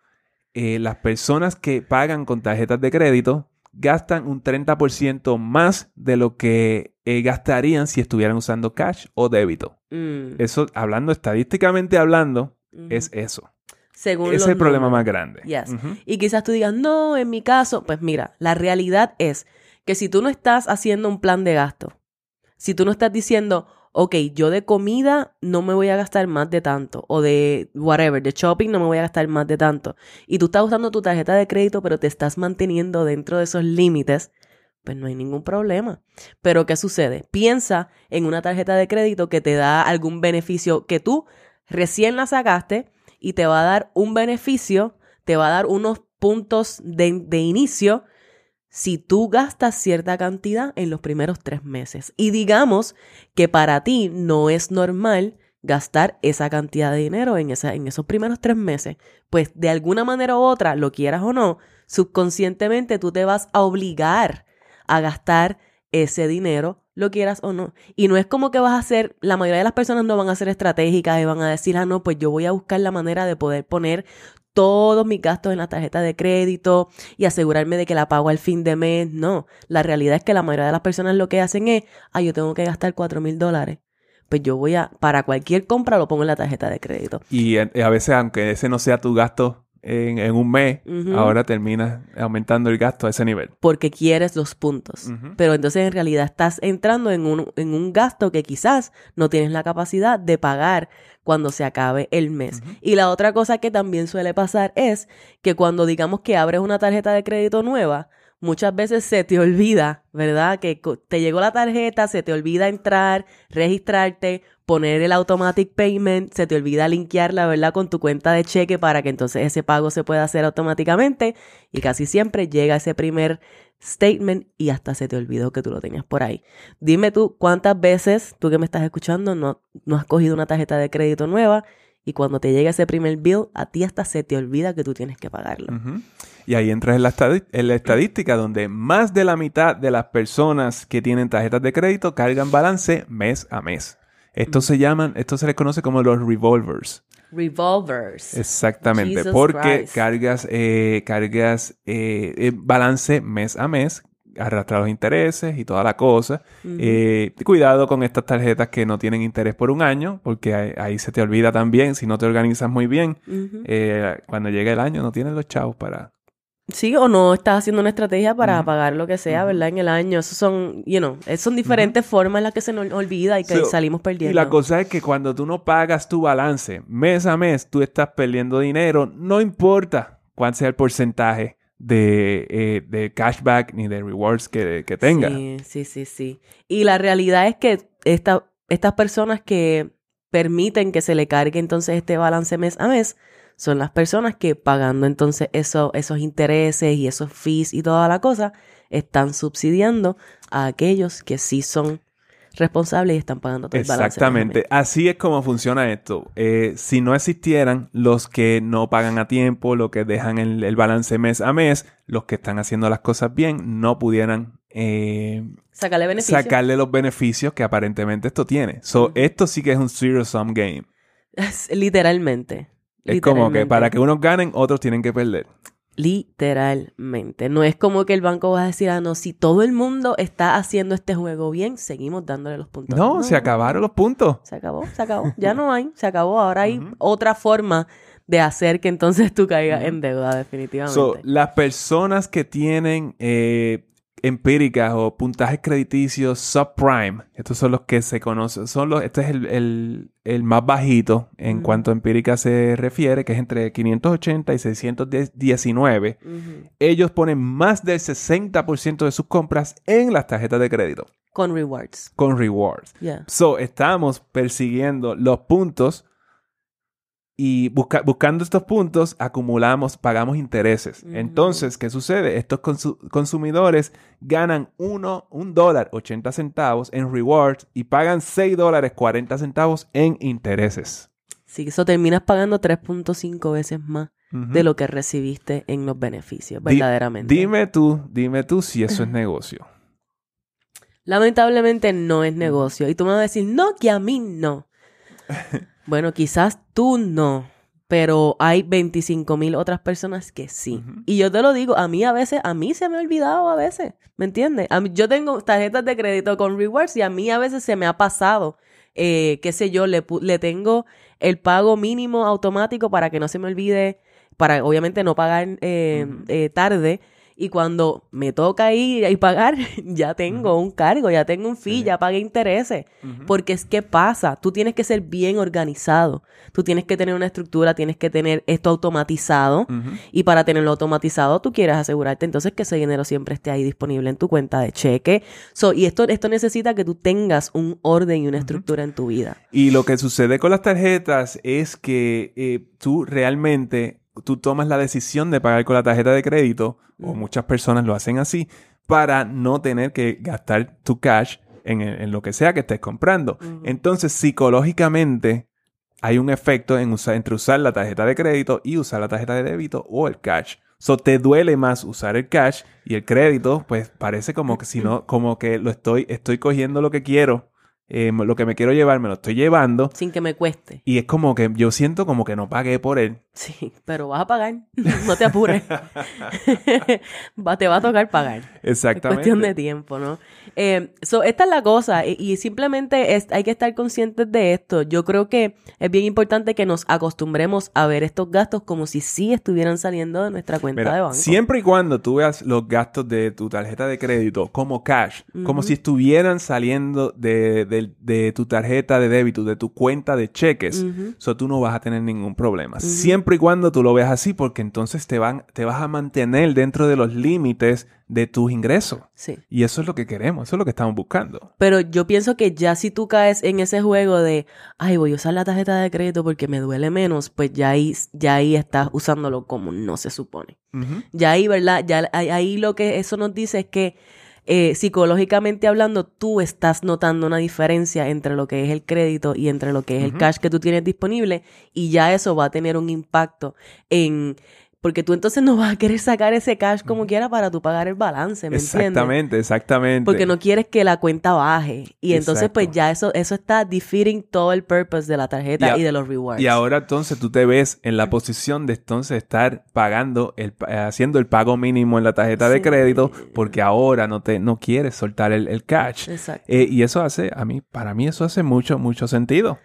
eh, las personas que pagan con tarjetas de crédito gastan un 30% más de lo que eh, gastarían si estuvieran usando cash o débito.
Mm,
Eso, hablando estadísticamente hablando, es eso.
Según
Ese es el problema más grande.
Yes. Y quizás tú digas, no, en mi caso, pues mira, la realidad es que si tú no estás haciendo un plan de gasto, si tú no estás diciendo, ok, yo de comida no me voy a gastar más de tanto, o de whatever, de shopping no me voy a gastar más de tanto, y tú estás usando tu tarjeta de crédito, pero te estás manteniendo dentro de esos límites, pues no hay ningún problema. Pero ¿qué sucede? Piensa en una tarjeta de crédito que te da algún beneficio que tú recién la sacaste y te va a dar un beneficio, te va a dar unos puntos de, de inicio si tú gastas cierta cantidad en los primeros tres meses. Y digamos que para ti no es normal gastar esa cantidad de dinero en, en esos primeros tres meses. Pues de alguna manera u otra, lo quieras o no, subconscientemente tú te vas a obligar a gastar ese dinero, lo quieras o no. Y no es como que vas a hacer, la mayoría de las personas no van a ser estratégicas y van a decir, ah, no, pues yo voy a buscar la manera de poder poner todos mis gastos en la tarjeta de crédito y asegurarme de que la pago al fin de mes. No, la realidad es que la mayoría de las personas lo que hacen es, ah, yo tengo que gastar cuatro mil dólares. Pues yo voy a, para cualquier compra lo pongo en la tarjeta de crédito.
Y eh, a veces, aunque ese no sea tu gasto en, en un mes, ahora terminas aumentando el gasto a ese nivel.
porque quieres los puntos. Pero entonces en realidad estás entrando en un, en un gasto que quizás no tienes la capacidad de pagar cuando se acabe el mes. Y la otra cosa que también suele pasar es que cuando digamos que abres una tarjeta de crédito nueva, muchas veces se te olvida, ¿verdad? Que te llegó la tarjeta, se te olvida entrar, registrarte, poner el automatic payment, se te olvida linkearla, ¿verdad? Con tu cuenta de cheque para que entonces ese pago se pueda hacer automáticamente y casi siempre llega ese primer statement y hasta se te olvidó que tú lo tenías por ahí. Dime tú cuántas veces, tú que me estás escuchando, no, no has cogido una tarjeta de crédito nueva y cuando te llega ese primer bill, a ti hasta se te olvida que tú tienes que pagarlo.
Y ahí entras en la, estadi- en la estadística donde más de la mitad de las personas que tienen tarjetas de crédito cargan balance mes a mes. Esto se llaman, esto se les conoce como los revolvers.
Revolvers.
Exactamente,
Jesus
porque
Christ.
cargas, eh, cargas eh, eh, balance mes a mes arrastra los intereses y toda la cosa. Eh, cuidado con estas tarjetas que no tienen interés por un año, porque ahí, se te olvida también, si no te organizas muy bien, eh, cuando llegue el año no tienes los chavos para...
Sí, o no estás haciendo una estrategia para pagar lo que sea, ¿verdad? En el año. Esos son, you know, son diferentes formas en las que se nos olvida y que salimos perdiendo.
Y la cosa es que cuando tú no pagas tu balance mes a mes, tú estás perdiendo dinero, no importa cuál sea el porcentaje de, eh, cashback ni de rewards que, que tenga.
Sí, sí, sí, sí. Y la realidad es que esta, estas personas que permiten que se le cargue entonces este balance mes a mes son las personas que pagando entonces eso, esos intereses y esos fees y toda la cosa, están subsidiando a aquellos que sí son responsables y están pagando todo
el balance. Exactamente. Así es como funciona esto. Eh, si no existieran los que no pagan a tiempo, los que dejan el, balance mes a mes, los que están haciendo las cosas bien, no pudieran eh,
sacarle, beneficios.
sacarle los beneficios que aparentemente esto tiene. So, Esto sí que es un zero-sum game.
literalmente.
Es como que para que unos ganen, otros tienen que perder.
Literalmente. No es como que el banco va a decir, ah, no, si todo el mundo está haciendo este juego bien, seguimos dándole los puntos.
No, se acabaron los puntos.
Se acabó, se acabó. Ya no hay, se acabó. Ahora hay otra forma de hacer que entonces tú caigas en deuda, definitivamente.
So, las personas que tienen eh, empíricas o puntajes crediticios subprime. Estos son los que se conocen. Son los, este es el, más bajito en cuanto a empírica se refiere, que es entre 580 y 619. Ellos ponen más del 60% de sus compras en las tarjetas de crédito.
Con rewards.
Con rewards. So, estamos persiguiendo los puntos y buscando estos puntos, acumulamos, pagamos intereses. Entonces, ¿qué sucede? Estos consumidores ganan 1 un dólar 80 centavos en rewards y pagan 6 dólares 40 centavos en intereses.
Sí, eso terminas pagando 3.5 veces más de lo que recibiste en los beneficios, verdaderamente.
dime tú, dime tú si eso es negocio.
Lamentablemente no es negocio. Y tú me vas a decir, no, que a mí no. Bueno, quizás tú no, pero hay 25 mil otras personas que sí. Y yo te lo digo, a mí a veces, a mí se me ha olvidado a veces, ¿me entiendes? yo tengo tarjetas de crédito con rewards y a mí a veces se me ha pasado, eh, qué sé yo, le, le tengo el pago mínimo automático para que no se me olvide, para obviamente no pagar eh, eh, tarde y cuando me toca ir y pagar, ya tengo un cargo, ya tengo un fee, ya pagué intereses. Porque es que pasa, tú tienes que ser bien organizado, tú tienes que tener una estructura, tienes que tener esto automatizado. Y para tenerlo automatizado tú quieres asegurarte entonces que ese dinero siempre esté ahí disponible en tu cuenta de cheque. y esto, esto necesita que tú tengas un orden y una estructura en tu vida.
Y lo que sucede con las tarjetas es que eh, tú realmente tú tomas la decisión de pagar con la tarjeta de crédito, o muchas personas lo hacen así, para no tener que gastar tu cash en, lo que sea que estés comprando. Entonces, psicológicamente, hay un efecto en usar, entre usar la tarjeta de crédito y usar la tarjeta de débito o el cash. So, te duele más usar el cash y el crédito, pues parece como que si no, como que lo estoy, estoy cogiendo lo que quiero eh, lo que me quiero llevar me lo estoy llevando.
Sin que me cueste.
Y es como que yo siento como que no pagué por él.
Sí, pero vas a pagar. no te apures. te va a tocar pagar.
Exactamente.
Es cuestión de tiempo, ¿no? Eh, esta es la cosa y, simplemente es, hay que estar conscientes de esto. Yo creo que es bien importante que nos acostumbremos a ver estos gastos como si sí estuvieran saliendo de nuestra cuenta de banco.
Siempre y cuando tú veas los gastos de tu tarjeta de crédito como cash, como si estuvieran saliendo de de, tu tarjeta de débito, de tu cuenta de cheques, eso tú no vas a tener ningún problema. Siempre y cuando tú lo veas así, porque entonces te, van, te vas a mantener dentro de los límites de tus ingresos.
Sí.
Y eso es lo que queremos, eso es lo que estamos buscando.
Pero yo pienso que ya si tú caes en ese juego de, ay, voy a usar la tarjeta de crédito porque me duele menos, pues ya ahí, ya ahí estás usándolo como no se supone. Ya ahí, ¿verdad? Ya ahí lo que eso nos dice es que eh, psicológicamente hablando, tú estás notando una diferencia entre lo que es el crédito y entre lo que es el cash que tú tienes disponible y ya eso va a tener un impacto en Porque tú entonces no vas a querer sacar ese cash como quiera para tú pagar el balance, ¿me entiendes?
Exactamente, exactamente.
Porque no quieres que la cuenta baje. Y entonces, pues ya eso, eso está defeating todo el purpose de la tarjeta
Y
de los rewards.
Y ahora entonces tú te ves en la posición de entonces estar pagando, el, haciendo el pago mínimo en la tarjeta de crédito porque ahora no te no quieres soltar el, el cash.
Exacto.
Eh, y eso hace, a mí, para mí eso hace mucho, mucho sentido.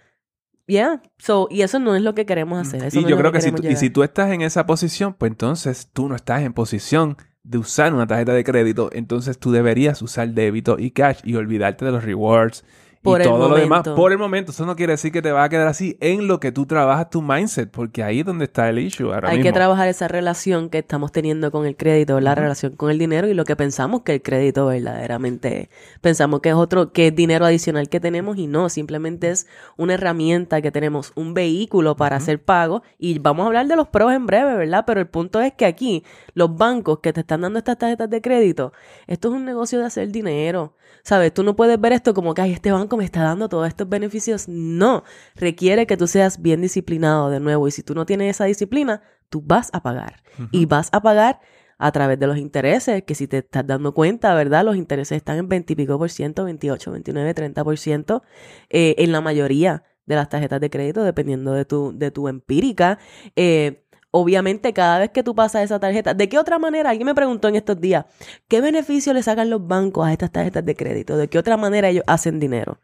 Yeah. So, y eso no es lo que queremos hacer. Eso
y
no
yo creo que si tú, y si tú estás en esa posición, pues entonces tú no estás en posición de usar una tarjeta de crédito, entonces tú deberías usar débito y cash y olvidarte de los rewards
Por
y
el
todo lo demás
momento.
por el momento. Eso no quiere decir que te va a quedar así en lo que tú trabajas tu mindset, porque ahí es donde está el issue ahora
Hay que trabajar esa relación que estamos teniendo con el crédito, la relación con el dinero y lo que pensamos que el crédito verdaderamente pensamos que es otro, que es dinero adicional que tenemos y no, simplemente es una herramienta que tenemos, un vehículo para hacer pago y vamos a hablar de los pros en breve, ¿verdad? Pero el punto es que aquí los bancos que te están dando estas tarjetas de crédito, esto es un negocio de hacer dinero. ¿Sabes? Tú no puedes ver esto como que, ay, este banco me está dando todos estos beneficios. No, requiere que tú seas bien disciplinado de nuevo. Y si tú no tienes esa disciplina, tú vas a pagar. Y vas a pagar a través de los intereses, que si te estás dando cuenta, ¿verdad? Los intereses están en 20 y pico por ciento, 28, 29, 30 por ciento, eh, en la mayoría de las tarjetas de crédito, dependiendo de tu, de tu empírica. Eh, obviamente, cada vez que tú pasas esa tarjeta, ¿de qué otra manera? Alguien me preguntó en estos días, ¿qué beneficio le sacan los bancos a estas tarjetas de crédito? ¿De qué otra manera ellos hacen dinero?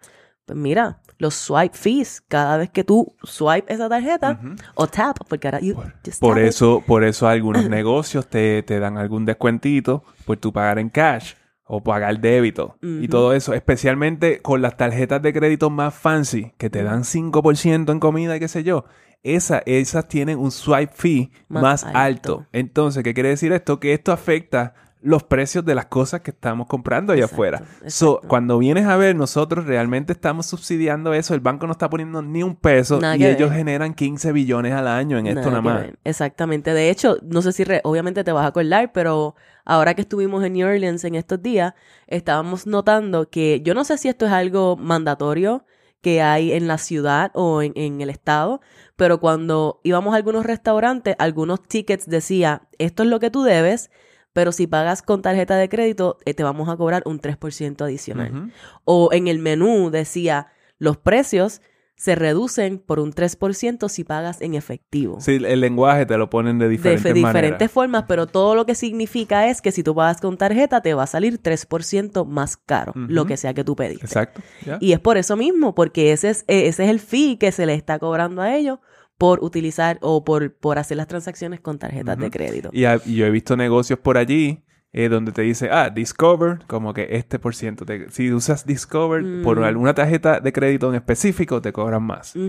Pues mira, los swipe fees, cada vez que tú swipe esa tarjeta, o tap, porque ahora you just
Por
tap it.
eso, por eso algunos negocios te, te dan algún descuentito por tu pagar en cash o pagar débito y todo eso, especialmente con las tarjetas de crédito más fancy que te dan 5% en comida y qué sé yo. Esa, esas tienen un swipe fee más,
Más
alto.
alto.
Entonces, ¿qué quiere decir esto? Que esto afecta los precios de las cosas que estamos comprando allá
Exacto,
afuera. So, cuando vienes a ver, nosotros realmente estamos subsidiando eso. El banco no está poniendo ni un peso
Nada
y ellos
ver.
generan 15 billones al año en esto
Nada
más.
ver. Exactamente. De hecho, no sé si re- obviamente te vas a acordar, pero ahora que estuvimos en New Orleans en estos días, estábamos notando que yo no sé si esto es algo mandatorio que hay en la ciudad o en, en el estado, pero cuando íbamos a algunos restaurantes, algunos tickets decía, esto es lo que tú debes, pero si pagas con tarjeta de crédito, eh, te vamos a cobrar un 3% adicional. O en el menú decía, los precios se reducen por un 3% si pagas en efectivo.
Sí, el lenguaje te lo ponen de
de
diferentes
fe- diferentes
maneras.
formas, pero todo lo que significa es que si tú pagas con tarjeta te va a salir 3% más caro, lo que sea que tú pediste.
Exacto.
Y es por eso mismo, porque ese es, eh, ese es el fee que se le está cobrando a ellos por utilizar o por, por hacer las transacciones con tarjetas de crédito.
Y yo he visto negocios por allí eh, donde te dice, ah, Discover, como que este por ciento. te- si usas Discover por
Mm.
alguna tarjeta de crédito en específico, te cobran más. Y,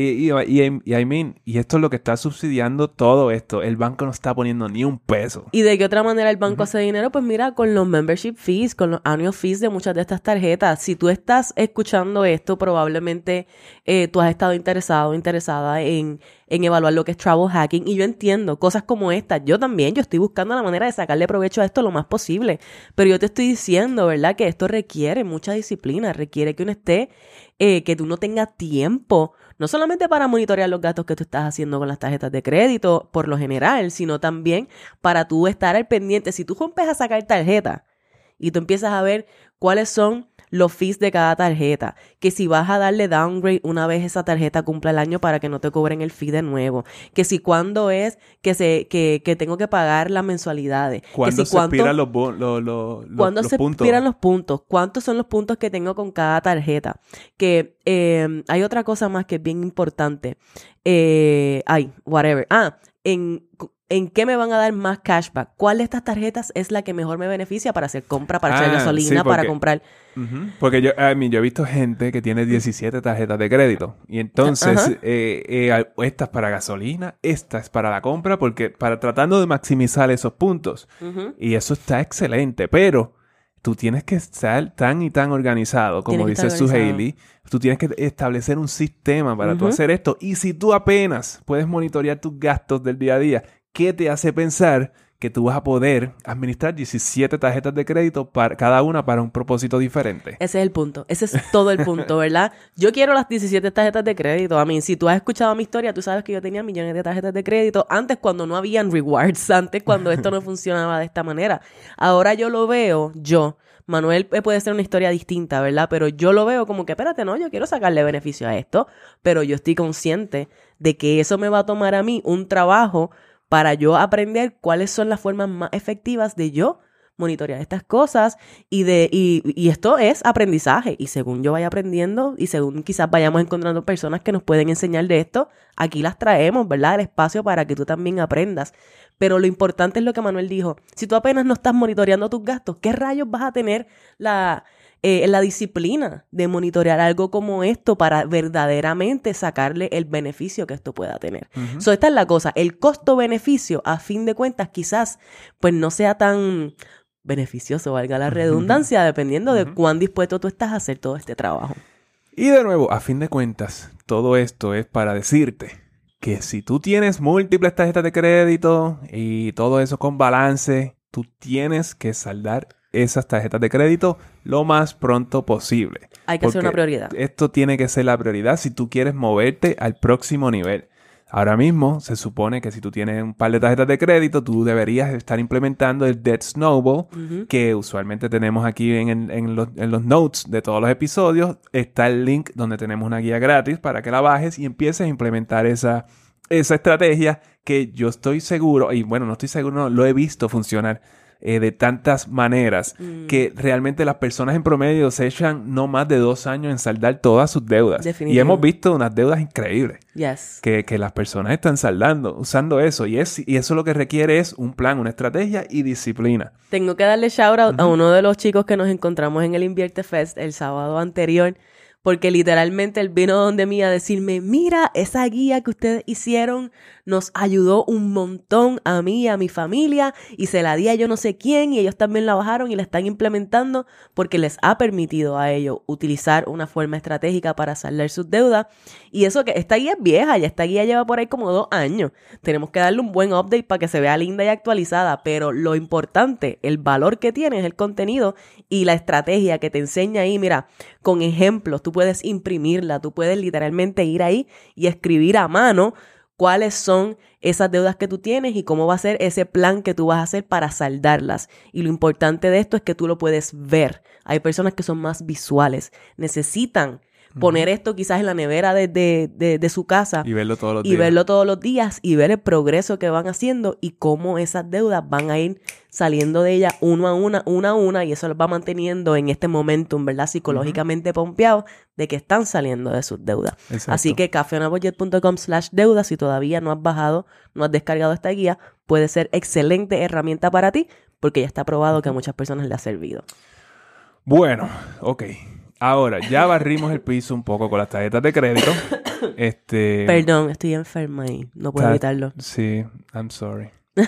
y, y, y I mean, y esto es lo que está subsidiando todo esto. El banco no está poniendo ni un peso.
¿Y de qué otra manera el banco hace dinero? Pues mira, con los membership fees, con los annual fees de muchas de estas tarjetas. Si tú estás escuchando esto, probablemente eh, tú has estado interesado o interesada en, en evaluar lo que es travel hacking. Y yo entiendo cosas como estas. Yo también, yo estoy buscando la manera de sacarle provecho a esto lo más posible. Pero yo te estoy diciendo, ¿verdad? Que esto requiere mucha disciplina, requiere que uno esté, eh, que tú no tengas tiempo no solamente para monitorear los gastos que tú estás haciendo con las tarjetas de crédito por lo general, sino también para tú estar al pendiente. Si tú rompes a sacar tarjeta y tú empiezas a ver cuáles son los fees de cada tarjeta, que si vas a darle downgrade una vez esa tarjeta cumpla el año para que no te cobren el fee de nuevo, que si cuándo es que se que, que tengo que pagar las mensualidades,
Cuando
que si
se
cuánto-
expiran los, lo- lo- lo-
¿Cuándo
los
se
puntos?
expiran los puntos? ¿Cuántos son los puntos que tengo con cada tarjeta? Que eh, hay otra cosa más que es bien importante. Eh, ay, whatever. Ah, en, ¿en qué me van a dar más cashback? ¿Cuál de estas tarjetas es la que mejor me beneficia para hacer compra, para echar
Ah,
gasolina,
sí,
para comprar?
Porque yo, yo he visto gente que tiene 17 tarjetas de crédito. Y entonces,
Ajá.
eh, eh, esta es para gasolina, esta es para la compra, porque para tratando de maximizar esos puntos. Y eso está excelente, pero tú tienes que estar tan y tan organizado, como
Tienes
dice
organizado.
Suhaili. Tú tienes que establecer un sistema para tú hacer esto. Y si tú apenas puedes monitorear tus gastos del día a día, ¿qué te hace pensar que tú vas a poder administrar 17 tarjetas de crédito para cada una para un propósito diferente.
Ese es el punto. Ese es todo el punto, ¿verdad? Yo quiero las 17 tarjetas de crédito. A mí, si tú has escuchado mi historia, tú sabes que yo tenía millones de tarjetas de crédito antes cuando no habían rewards, antes cuando esto no funcionaba de esta manera. Ahora yo lo veo, yo. Manuel eh, puede ser una historia distinta, ¿verdad? Pero yo lo veo como que, espérate, no, yo quiero sacarle beneficio a esto, pero yo estoy consciente de que eso me va a tomar a mí un trabajo para yo aprender cuáles son las formas más efectivas de yo monitorear estas cosas y de y, esto es aprendizaje y según yo vaya aprendiendo y según quizás vayamos encontrando personas que nos pueden enseñar de esto, aquí las traemos, ¿verdad? El espacio para que tú también aprendas. Pero lo importante es lo que Manuel dijo, si tú apenas no estás monitoreando tus gastos, ¿qué rayos vas a tener la eh, la disciplina de monitorear algo como esto para verdaderamente sacarle el beneficio que esto pueda tener. So, esta es la cosa, el costo-beneficio, a fin de cuentas, quizás pues no sea tan beneficioso, valga la redundancia, dependiendo de cuán dispuesto tú estás a hacer todo este trabajo.
Y de nuevo, a fin de cuentas, todo esto es para decirte que si tú tienes múltiples tarjetas de crédito y todo eso con balance, tú tienes que saldar esas tarjetas de crédito lo más pronto posible.
Hay que hacer una prioridad.
Esto tiene que ser la prioridad si tú quieres moverte al próximo nivel. Ahora mismo se supone que si tú tienes un par de tarjetas de crédito, tú deberías estar implementando el Debt Snowball, que usualmente tenemos aquí en, los, en, los, notes de todos los episodios. Está el link donde tenemos una guía gratis para que la bajes y empieces a implementar esa, esa estrategia que yo estoy seguro, y bueno, no estoy seguro, no, lo he visto funcionar eh, de tantas maneras que mm. realmente las personas en promedio se echan no más de dos años en saldar todas sus deudas. Y hemos visto unas deudas increíbles que, que, las personas están saldando, usando eso. Y, es, y eso lo que requiere es un plan, una estrategia y disciplina.
Tengo que darle shout out a uno de los chicos que nos encontramos en el Invierte Fest el sábado anterior porque literalmente él vino donde mí a decirme, mira, esa guía que ustedes hicieron nos ayudó un montón a mí a mi familia y se la di a yo no sé quién y ellos también la bajaron y la están implementando porque les ha permitido a ellos utilizar una forma estratégica para saldar sus deudas y eso que esta guía es vieja, ya esta guía lleva por ahí como dos años. Tenemos que darle un buen update para que se vea linda y actualizada, pero lo importante, el valor que tiene es el contenido y la estrategia que te enseña ahí, mira, con ejemplos, tú puedes imprimirla, tú puedes literalmente ir ahí y escribir a mano cuáles son esas deudas que tú tienes y cómo va a ser ese plan que tú vas a hacer para saldarlas. Y lo importante de esto es que tú lo puedes ver. Hay personas que son más visuales, necesitan poner esto quizás en la nevera de, de, su casa.
Y verlo todos los
días. Y verlo todos los días y ver el progreso que van haciendo y cómo esas deudas van a ir saliendo de ella uno a una, una a una, y eso los va manteniendo en este momentum, ¿verdad? Psicológicamente pompeado de que están saliendo de sus deudas. Así que cafeonabudget.com slash deuda, si todavía no has bajado, no has descargado esta guía, puede ser excelente herramienta para ti, porque ya está probado que a muchas personas le ha servido.
Bueno, ok. Ahora, ya barrimos el piso un poco con las tarjetas de crédito. este.
Perdón, estoy enferma y no puedo evitarlo.
Sí, I'm sorry.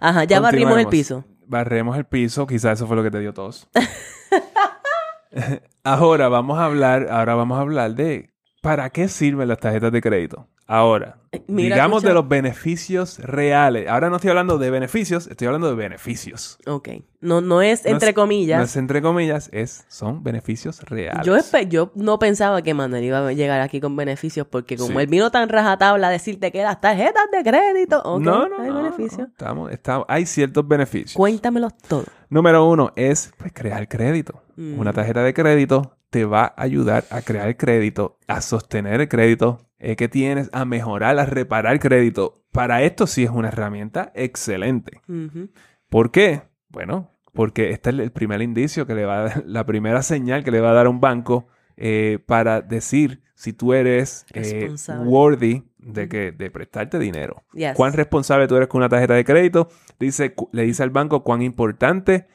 Ajá, ya barrimos el piso.
Barremos el piso, quizás eso fue lo que te dio tos. ahora vamos a hablar, ahora vamos a hablar de ¿para qué sirven las tarjetas de crédito? Ahora, eh, digamos de los beneficios reales. Ahora no estoy hablando de beneficios, estoy hablando de beneficios.
Ok. No, no es entre comillas.
No es entre comillas, es, son beneficios reales.
Yo, yo no pensaba que Manuel iba a llegar aquí con beneficios porque como él vino tan rajatabla a decirte que las tarjetas de crédito, no, no, hay beneficios.
estamos, estamos, hay ciertos beneficios.
Cuéntamelos todos.
Número uno es pues, crear crédito. Una mm. tarjeta de crédito te va a ayudar a crear el crédito, a sostener el crédito eh, que tienes, a mejorar, a reparar el crédito. Para esto sí es una herramienta excelente. ¿Por qué? Bueno, porque este es el primer indicio que le va a dar, la primera señal que le va a dar a un banco eh, para decir si tú eres eh, worthy de, que, de prestarte dinero. Cuán responsable tú eres con una tarjeta de crédito. Dice, le dice al banco cuán importante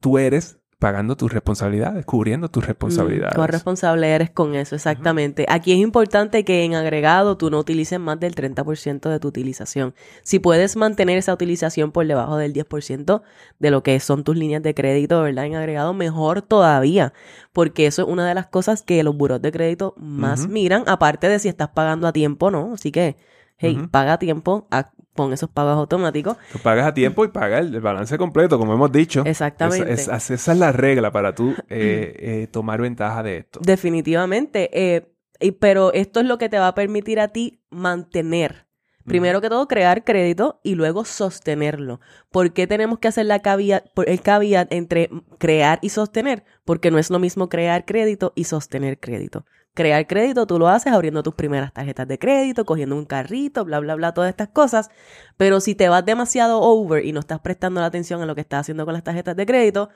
tú eres pagando tus responsabilidades, cubriendo tus responsabilidades.
cuán responsable eres con eso, exactamente. Aquí es importante que en agregado tú no utilices más del 30% de tu utilización. Si puedes mantener esa utilización por debajo del 10% de lo que son tus líneas de crédito, ¿verdad? En agregado, mejor todavía, porque eso es una de las cosas que los buros de crédito más miran, aparte de si estás pagando a tiempo o no. Así que, hey, paga a tiempo, pon esos pagos automáticos.
Tú pagas a tiempo y pagas el, el balance completo, como hemos dicho.
Exactamente.
Esa, esa- esa es la regla para tú eh, eh, tomar ventaja de esto.
Definitivamente. eh, y- pero esto es lo que te va a permitir a ti mantener. Primero que todo, crear crédito y luego sostenerlo. ¿Por qué tenemos que hacer la caveat, el caveat entre crear y sostener? Porque no es lo mismo crear crédito y sostener crédito. Crear crédito tú lo haces abriendo tus primeras tarjetas de crédito, cogiendo un carrito, bla, bla, bla, todas estas cosas. Pero si te vas demasiado over y no estás prestando la atención a lo que estás haciendo con las tarjetas de crédito,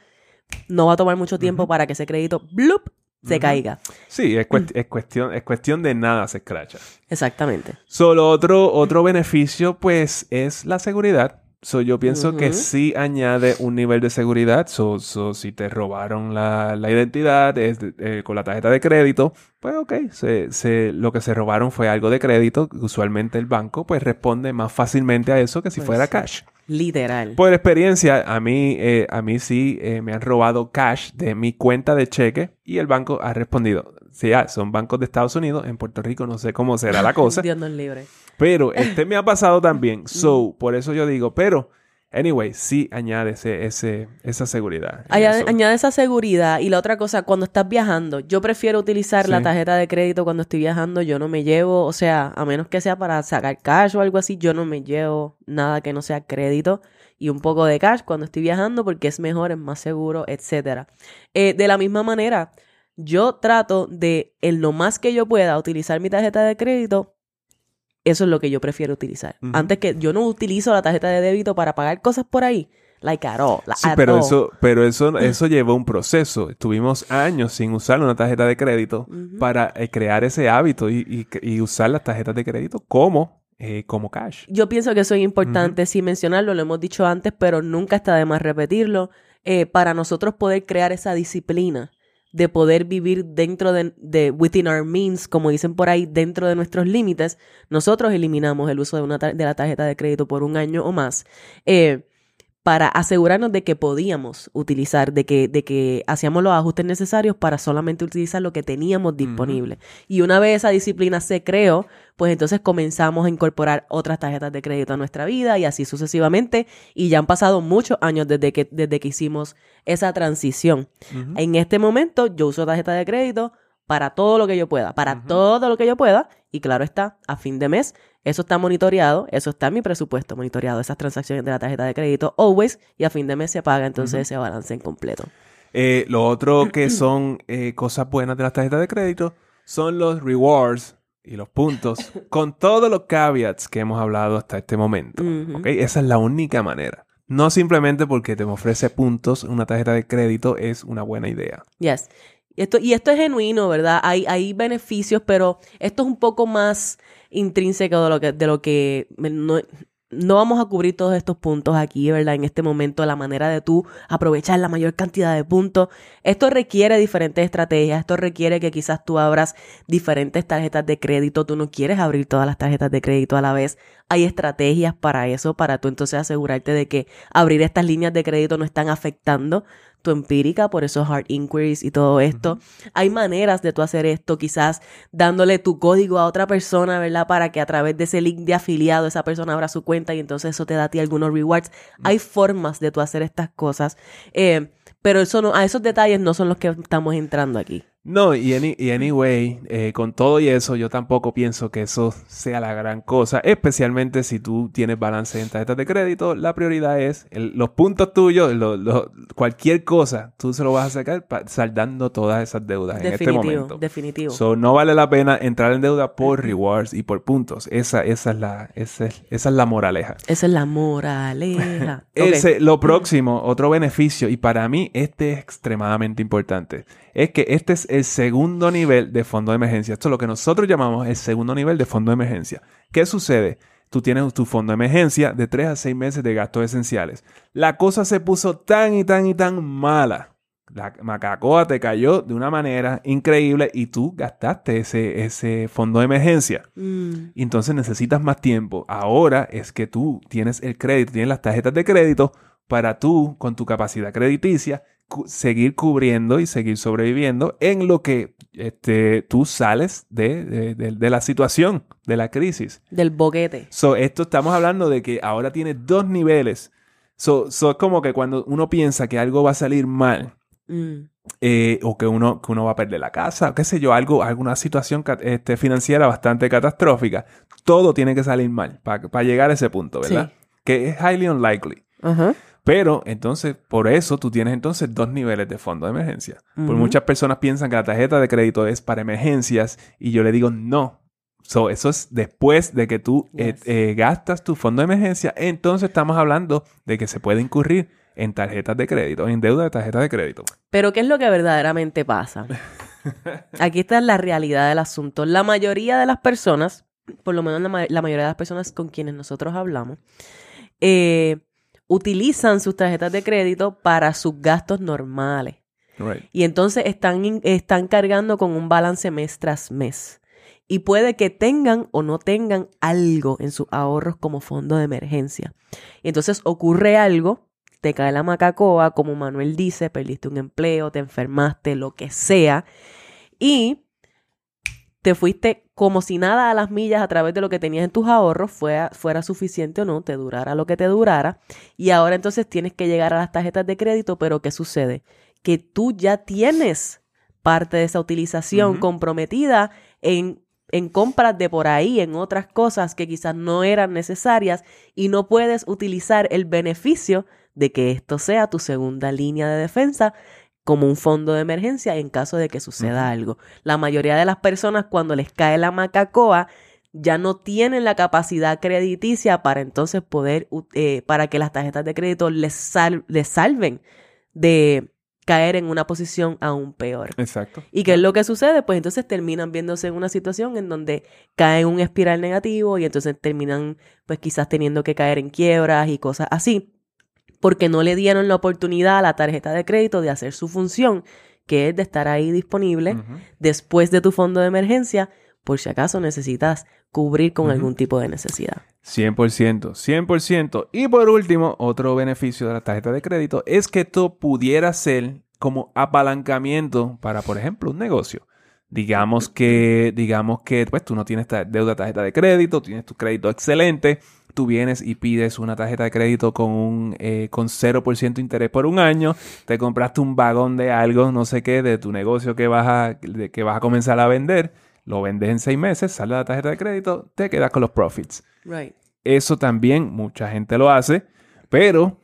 no va a tomar mucho tiempo para que ese crédito, bloop, se caiga.
Sí, es, cuest- es cuestión, es cuestión de nada se escracha.
Exactamente.
Solo otro, otro beneficio, pues, es la seguridad. So, yo pienso que sí añade un nivel de seguridad. So, so, si te robaron la, la identidad es eh, con la tarjeta de crédito, pues ok, se, se- lo que se robaron fue algo de crédito. Usualmente el banco pues responde más fácilmente a eso que si
Pues
fuera
sí.
cash.
Literal.
Por experiencia, a mí, eh, a mí sí eh, me han robado cash de mi cuenta de cheque y el banco ha respondido. Sí, ah, son bancos de Estados Unidos. En Puerto Rico no sé cómo será la cosa.
Dios nos libre.
Pero este me ha pasado también. So, por eso yo digo, pero, anyway, sí añade ese, ese, esa seguridad.
Añade, esa seguridad. Y la otra cosa, cuando estás viajando, yo prefiero utilizar la tarjeta de crédito cuando estoy viajando. Yo no me llevo, o sea, a menos que sea para sacar cash o algo así, yo no me llevo nada que no sea crédito. Y un poco de cash cuando estoy viajando porque es mejor, es más seguro, etcétera. Eh, de la misma manera, yo trato de, en lo más que yo pueda, utilizar mi tarjeta de crédito. Eso es lo que yo prefiero utilizar. Antes que yo no utilizo la tarjeta de débito para pagar cosas por ahí. Like at all. la-
Sí,
at
pero
all.
eso, pero eso, eso llevó un proceso. Estuvimos años sin usar una tarjeta de crédito para eh, crear ese hábito y, y- y usar las tarjetas de crédito como, eh, como cash.
Yo pienso que eso es importante, sin mencionarlo, lo hemos dicho antes, pero nunca está de más repetirlo, eh, para nosotros poder crear esa disciplina de poder vivir dentro de, de within our means, como dicen por ahí, dentro de nuestros límites, nosotros eliminamos el uso de, una de la tarjeta de crédito por un año o más. eh, para asegurarnos de que podíamos utilizar, de que, de que hacíamos los ajustes necesarios para solamente utilizar lo que teníamos disponible. Y una vez esa disciplina se creó, pues entonces comenzamos a incorporar otras tarjetas de crédito a nuestra vida y así sucesivamente. Y ya han pasado muchos años desde que, desde que hicimos esa transición. En este momento yo uso tarjeta de crédito para todo lo que yo pueda, para todo lo que yo pueda. Y claro está, a fin de mes, eso está monitoreado, eso está en mi presupuesto monitoreado, esas transacciones de la tarjeta de crédito, always, y a fin de mes se paga entonces
Ujú.
ese balance en completo.
Eh, lo otro que son eh, cosas buenas de las tarjetas de crédito son los rewards y los puntos con todos los caveats que hemos hablado hasta este momento.
Ujú.
¿ok? Esa es la única manera. No simplemente porque te ofrece puntos una tarjeta de crédito es una buena idea.
Yes. Y esto, y esto es genuino, ¿verdad? Hay, hay beneficios, pero esto es un poco más intrínseco de lo que, de lo que no, no vamos a cubrir todos estos puntos aquí, ¿verdad? En este momento, la manera de tú aprovechar la mayor cantidad de puntos. Esto requiere diferentes estrategias, esto requiere que quizás tú abras diferentes tarjetas de crédito, tú no quieres abrir todas las tarjetas de crédito a la vez. Hay estrategias para eso, para tú entonces asegurarte de que abrir estas líneas de crédito no están afectando tu empírica, por esos hard inquiries y todo esto. Hay maneras de tú hacer esto, quizás dándole tu código a otra persona, ¿verdad? Para que a través de ese link de afiliado esa persona abra su cuenta y entonces eso te da a ti algunos rewards. Hay formas de tú hacer estas cosas, eh, pero eso no, a esos detalles no son los que estamos entrando aquí.
No, y, any- y anyway, eh, con todo y eso, yo tampoco pienso que eso sea la gran cosa, especialmente si tú tienes balance en tarjetas de crédito. La prioridad es el- los puntos tuyos, lo- lo- cualquier cosa, tú se lo vas a sacar saldando todas esas deudas en este
Definitivo,
momento.
definitivo.
So, no vale la pena entrar en deuda por rewards y por puntos. Esa, esa, es, la, esa, es, esa es la moraleja.
Esa es la moraleja.
Ese, lo próximo, otro beneficio, y para mí este es extremadamente importante, es que este es el segundo nivel de fondo de emergencia. Esto es lo que nosotros llamamos el segundo nivel de fondo de emergencia. ¿Qué sucede? Tú tienes tu fondo de emergencia de 3 a 6 meses de gastos esenciales. La cosa se puso tan y tan y tan mala. La macacoa te cayó de una manera increíble y tú gastaste ese, ese fondo de emergencia.
Mm,
entonces necesitas más tiempo. Ahora es que tú tienes el crédito, tienes las tarjetas de crédito para tú, con tu capacidad crediticia, seguir cubriendo y seguir sobreviviendo en lo que este, tú sales de, de- de- de la situación, de la crisis.
Del boquete.
So, esto estamos hablando de que ahora tiene dos niveles. So, so, es como que cuando uno piensa que algo va a salir mal,
Mm,
eh, o que uno, que uno va a perder la casa, o qué sé yo, algo, alguna situación este, financiera bastante catastrófica, todo tiene que salir mal para llegar a ese punto, ¿verdad? Que es highly unlikely.
Ajá.
Pero entonces, por eso tú tienes entonces dos niveles de fondo de emergencia. Porque
Ujú.
muchas personas piensan que la tarjeta de crédito es para emergencias y yo le digo no. So, eso es después de que tú eh, eh, gastas tu fondo de emergencia. Entonces estamos hablando de que se puede incurrir en tarjetas de crédito, en deuda de tarjetas de crédito.
Pero ¿qué es lo que verdaderamente pasa? Aquí está la realidad del asunto. La mayoría de las personas, por lo menos la, ma- la mayoría de las personas con quienes nosotros hablamos, eh, utilizan sus tarjetas de crédito para sus gastos normales.
Right.
Y entonces están, están cargando con un balance mes tras mes. Y puede que tengan o no tengan algo en sus ahorros como fondo de emergencia. Y entonces ocurre algo, te cae la macacoa, como Manuel dice, perdiste un empleo, te enfermaste, lo que sea. Y te fuiste como si nada a las millas a través de lo que tenías en tus ahorros, fuera, fuera suficiente o no, te durara lo que te durara. Y ahora entonces tienes que llegar a las tarjetas de crédito, pero ¿qué sucede? Que tú ya tienes parte de esa utilización comprometida en, en compras de por ahí, en otras cosas que quizás no eran necesarias y no puedes utilizar el beneficio de que esto sea tu segunda línea de defensa como un fondo de emergencia en caso de que suceda algo. La mayoría de las personas cuando les cae la macacoa ya no tienen la capacidad crediticia para entonces poder, eh, para que las tarjetas de crédito les, sal- les salven de caer en una posición aún peor.
Exacto.
¿Y qué es lo que sucede? Pues entonces terminan viéndose en una situación en donde caen en un espiral negativo y entonces terminan pues quizás teniendo que caer en quiebras y cosas así, porque no le dieron la oportunidad a la tarjeta de crédito de hacer su función, que es de estar ahí disponible después de tu fondo de emergencia, por si acaso necesitas cubrir con algún tipo de necesidad.
100%, 100%. Y por último, otro beneficio de la tarjeta de crédito es que esto pudiera ser como apalancamiento para, por ejemplo, un negocio. Digamos que, digamos que pues, tú no tienes deuda de tarjeta de crédito, tienes tu crédito excelente, tú vienes y pides una tarjeta de crédito con un eh, con 0% de interés por un año, te compraste un vagón de algo, no sé qué, de tu negocio que vas a, de- que vas a comenzar a vender, lo vendes en seis meses, sale la tarjeta de crédito, te quedas con los profits.
Right.
Eso también mucha gente lo hace, pero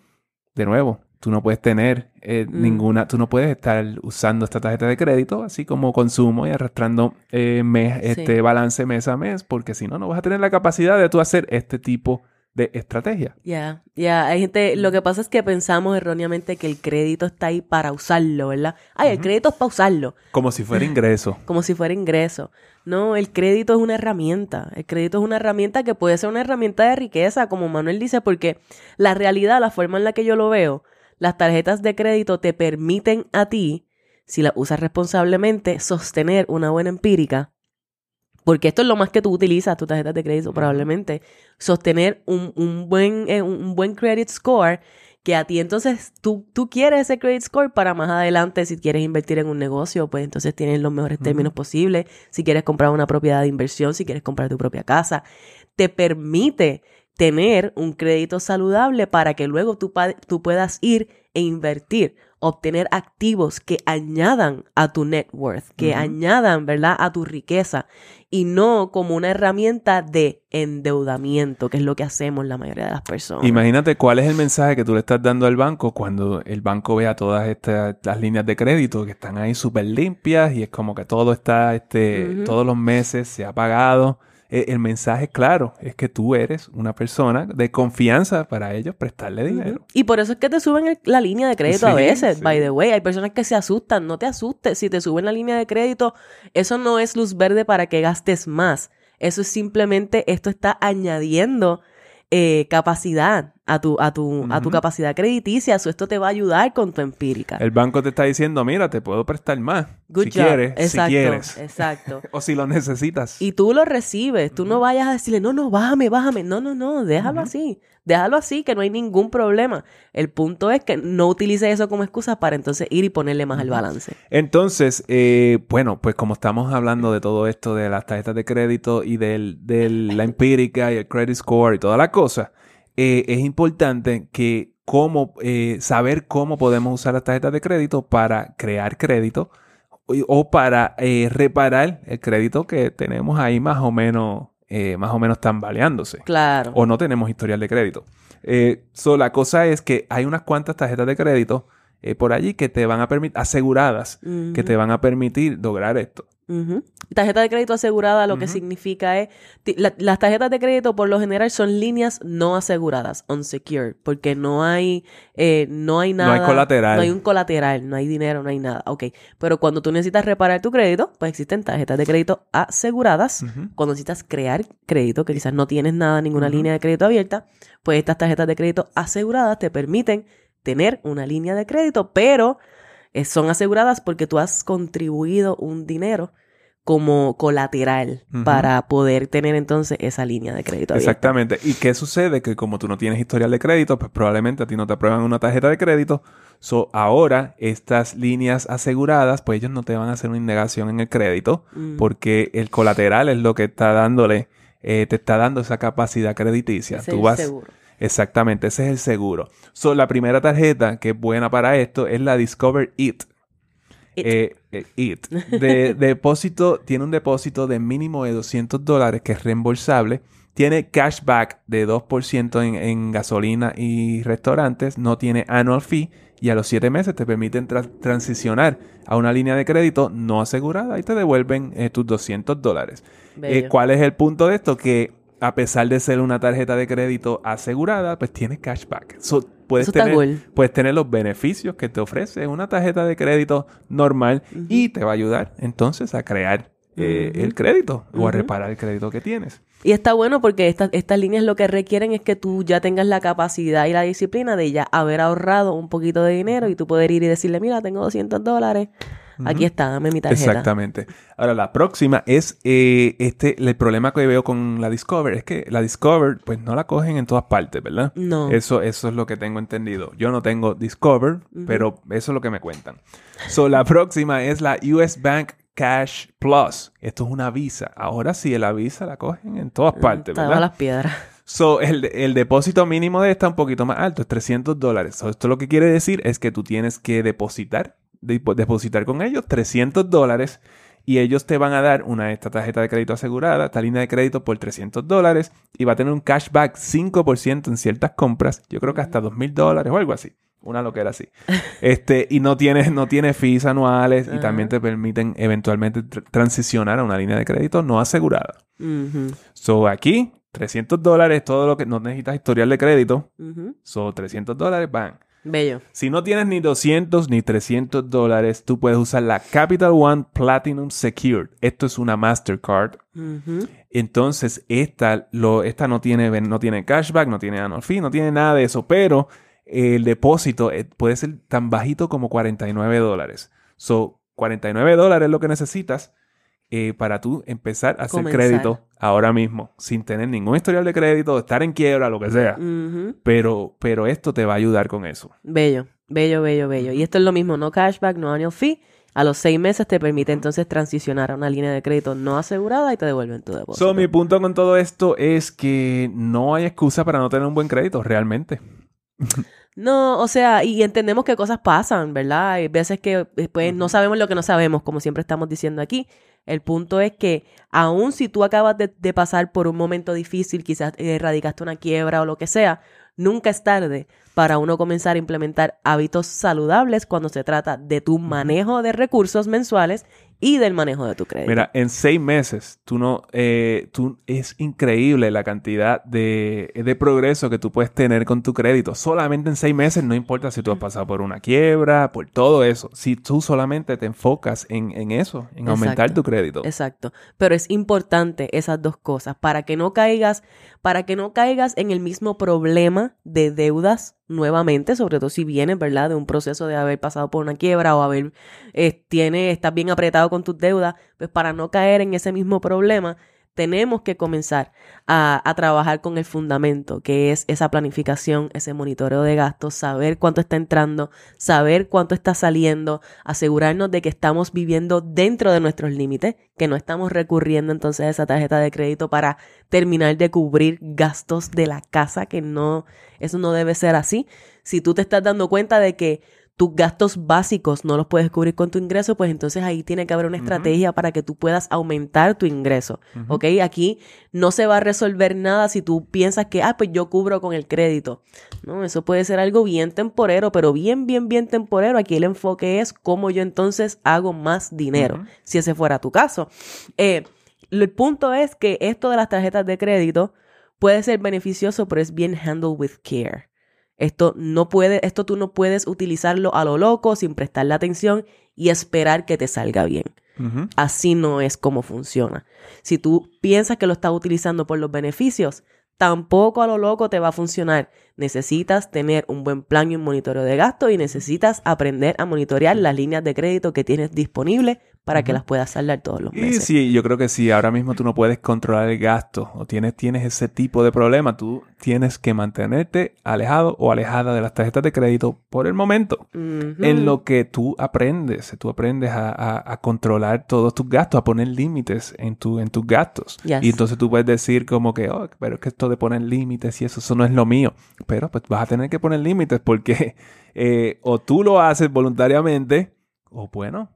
de nuevo, tú no puedes tener eh,
Mm.
ninguna, tú no puedes estar usando esta tarjeta de crédito así como consumo y arrastrando eh, mes-
Sí.
este balance mes a mes, porque si no, no vas a tener la capacidad de tú hacer este tipo de estrategia.
Ya, ya, hay gente, lo que pasa es que pensamos erróneamente que el crédito está ahí para usarlo, ¿verdad? Ay, el crédito es para usarlo.
Como si fuera ingreso.
como si fuera ingreso. No, el crédito es una herramienta. El crédito es una herramienta que puede ser una herramienta de riqueza, como Manuel dice, porque la realidad, la forma en la que yo lo veo, las tarjetas de crédito te permiten a ti, si las usas responsablemente, sostener una buena empírica. Porque esto es lo más que tú utilizas, tus tarjetas de crédito, probablemente. Sostener un, un buen, eh, un buen credit score que a ti entonces tú, tú quieres ese credit score para más adelante si quieres invertir en un negocio, pues entonces tienes los mejores términos posibles. Si quieres comprar una propiedad de inversión, si quieres comprar tu propia casa, te permite tener un crédito saludable para que luego tú, puedas ir e invertir, obtener activos que añadan a tu net worth, que añadan, ¿verdad?, a tu riqueza y no como una herramienta de endeudamiento, que es lo que hacemos la mayoría de las personas.
Imagínate cuál es el mensaje que tú le estás dando al banco cuando el banco vea todas estas las líneas de crédito que están ahí súper limpias y es como que todo está, este, todos los meses se ha pagado. E- El mensaje claro es que tú eres una persona de confianza para ellos prestarle dinero.
Y por eso es que te suben el- la línea de crédito a veces,
sí.
by the way. Hay personas que se asustan, no te asustes. Si te suben la línea de crédito, eso no es luz verde para que gastes más. Eso es simplemente, esto está añadiendo eh, capacidad a tu, a tu, a tu capacidad crediticia. So, esto te va a ayudar con tu empírica.
El banco te está diciendo, mira, te puedo prestar más.
Good
si
job.
quieres,
Exacto,
si quieres.
Exacto.
o si lo necesitas.
Y tú lo recibes. Tú no vayas a decirle, no, no, bájame, bájame. No, no, no, déjalo así. Déjalo así, que no hay ningún problema. El punto es que no utilices eso como excusa para entonces ir y ponerle más al balance.
Entonces, eh, bueno, pues como estamos hablando de todo esto de las tarjetas de crédito y del, de la empírica y el credit score y toda la cosa, eh, es importante que cómo, eh, saber cómo podemos usar las tarjetas de crédito para crear crédito o, o para eh, reparar el crédito que tenemos ahí más o menos, eh, más o menos tambaleándose.
Claro.
o no tenemos historial de crédito. So, la cosa es que hay unas cuantas tarjetas de crédito por allí que te van a permitir, aseguradas, que te van a permitir lograr esto.
Tarjeta de crédito asegurada lo que significa es... la- las tarjetas de crédito por lo general son líneas no aseguradas, unsecured, porque no hay, eh, no hay
No hay
nada...
colateral.
No hay un colateral, no hay dinero, no hay nada. Ok, pero cuando tú necesitas reparar tu crédito, pues existen tarjetas de crédito aseguradas. Cuando necesitas crear crédito, que quizás no tienes nada, ninguna línea de crédito abierta, pues estas tarjetas de crédito aseguradas te permiten tener una línea de crédito, pero eh, son aseguradas porque tú has contribuido un dinero como colateral para poder tener entonces esa línea de crédito abierta.
Exactamente. ¿Y qué sucede? Que como tú no tienes historial de crédito, pues probablemente a ti no te aprueban una tarjeta de crédito. So, ahora, estas líneas aseguradas, pues ellos no te van a hacer una indagación en el crédito
Mm.
porque el colateral es lo que está dándole, eh, te está dando esa capacidad crediticia. Tú vas,
seguro.
Exactamente, ese es el seguro. So, la primera tarjeta que es buena para esto es la Discover It.
It.
Eh, eh, IT. De, depósito, tiene un depósito de mínimo de 200 dólares que es reembolsable. Tiene cashback de 2% en, en gasolina y restaurantes. No tiene annual fee. Y a los 7 meses te permiten tra- transicionar a una línea de crédito no asegurada y te devuelven eh, tus 200 dólares. ¿Cuál es el punto de esto? Que a pesar de ser una tarjeta de crédito asegurada, pues tiene cashback. So, puedes,
Eso
tener,
cool.
puedes tener los beneficios que te ofrece una tarjeta de crédito normal y te va a ayudar entonces a crear eh, el crédito o a reparar el crédito que tienes.
Y está bueno porque estas estas líneas lo que requieren es que tú ya tengas la capacidad y la disciplina de ya haber ahorrado un poquito de dinero y tú poder ir y decirle, mira, tengo 200 dólares, aquí está, dame mi tarjeta.
Exactamente. Ahora, la próxima es eh, este, el problema que veo con la Discover es que la Discover, pues no la cogen en todas partes, ¿verdad?
No.
Eso, eso es lo que tengo entendido. Yo no tengo Discover, pero eso es lo que me cuentan. So, la próxima es la US Bank Cash Plus. Esto es una visa. Ahora sí, la visa la cogen en todas partes, ¿verdad?
bajo las piedras.
So, el, el depósito mínimo de esta es un poquito más alto, es 300 dólares. So, esto lo que quiere decir es que tú tienes que depositar, depo- depositar con ellos 300 dólares y ellos te van a dar una esta tarjeta de crédito asegurada, esta línea de crédito por 300 dólares y va a tener un cashback 5% en ciertas compras, yo creo que hasta 2 mil dólares o algo así. Una loquera así. Este, y no tiene, no tiene fees anuales y también te permiten eventualmente tr- transicionar a una línea de crédito no asegurada. So, aquí, 300 dólares, todo lo que no necesitas historial de crédito.
ujú.
So, 300 dólares, van.
Bello.
Si no tienes ni 200 ni 300 dólares, tú puedes usar la Capital One Platinum Secured. Esto es una Mastercard. Entonces, esta, lo, esta no, tiene, no tiene cashback, no tiene annual fee, no tiene nada de eso, pero el depósito eh, puede ser tan bajito como 49 dólares. So, 49 dólares es lo que necesitas eh, para tú empezar a hacer
Comenzar.
crédito ahora mismo, sin tener ningún historial de crédito, estar en quiebra, lo que sea. Pero, pero esto te va a ayudar con eso.
Bello, bello, bello, bello. Y esto es lo mismo, no cashback, no annual fee. A los seis meses te permite entonces transicionar a una línea de crédito no asegurada y te devuelven tu depósito.
So, mi punto con todo esto es que no hay excusa para no tener un buen crédito, realmente.
No, o sea, y entendemos que cosas pasan, ¿verdad? Hay veces que después no sabemos lo que no sabemos, como siempre estamos diciendo aquí. El punto es que aun si tú acabas de, de pasar por un momento difícil, quizás erradicaste una quiebra o lo que sea, nunca es tarde para uno comenzar a implementar hábitos saludables cuando se trata de tu manejo de recursos mensuales y del manejo de tu crédito.
Mira, en seis meses, tú no, eh, tú, es increíble la cantidad de, de, progreso que tú puedes tener con tu crédito. Solamente en seis meses, no importa si tú has pasado por una quiebra, por todo eso. Si tú solamente te enfocas en, en eso, en aumentar tu crédito.
Exacto. Pero es importante esas dos cosas para que no caigas, para que no caigas en el mismo problema de deudas nuevamente, sobre todo si vienes, ¿verdad?, de un proceso de haber pasado por una quiebra o haber, eh, tiene, estás bien apretado con tus deudas, pues para no caer en ese mismo problema, tenemos que comenzar a, a, trabajar con el fundamento, que es esa planificación, ese monitoreo de gastos, saber cuánto está entrando, saber cuánto está saliendo, asegurarnos de que estamos viviendo dentro de nuestros límites, que no estamos recurriendo entonces a esa tarjeta de crédito para terminar de cubrir gastos de la casa, que no, eso no debe ser así. Si tú te estás dando cuenta de que tus gastos básicos no los puedes cubrir con tu ingreso, pues entonces ahí tiene que haber una estrategia para que tú puedas aumentar tu ingreso. ¿Ok? Aquí no se va a resolver nada si tú piensas que, ah, pues yo cubro con el crédito. No, eso puede ser algo bien temporero, pero bien, bien, bien temporero. Aquí el enfoque es cómo yo entonces hago más dinero, si ese fuera tu caso. Eh, el punto es que esto de las tarjetas de crédito puede ser beneficioso, pero es bien handled with care. Esto no puede, esto tú no puedes utilizarlo a lo loco sin prestarle atención y esperar que te salga bien. Así no es como funciona. Si tú piensas que lo estás utilizando por los beneficios, tampoco a lo loco te va a funcionar. Necesitas tener un buen plan y un monitoreo de gasto y necesitas aprender a monitorear las líneas de crédito que tienes disponibles para que las puedas saldar todos los meses.
Y sí, yo creo que si ahora mismo tú no puedes controlar el gasto o tienes, tienes ese tipo de problema, tú tienes que mantenerte alejado o alejada de las tarjetas de crédito por el momento. En lo que tú aprendes, tú aprendes a, controlar todos tus gastos, a poner límites en, tu, en tus gastos. Y entonces tú puedes decir como que, oh, pero es que esto de poner límites y eso, eso no es lo mío. Pero pues vas a tener que poner límites porque eh, o tú lo haces voluntariamente o bueno,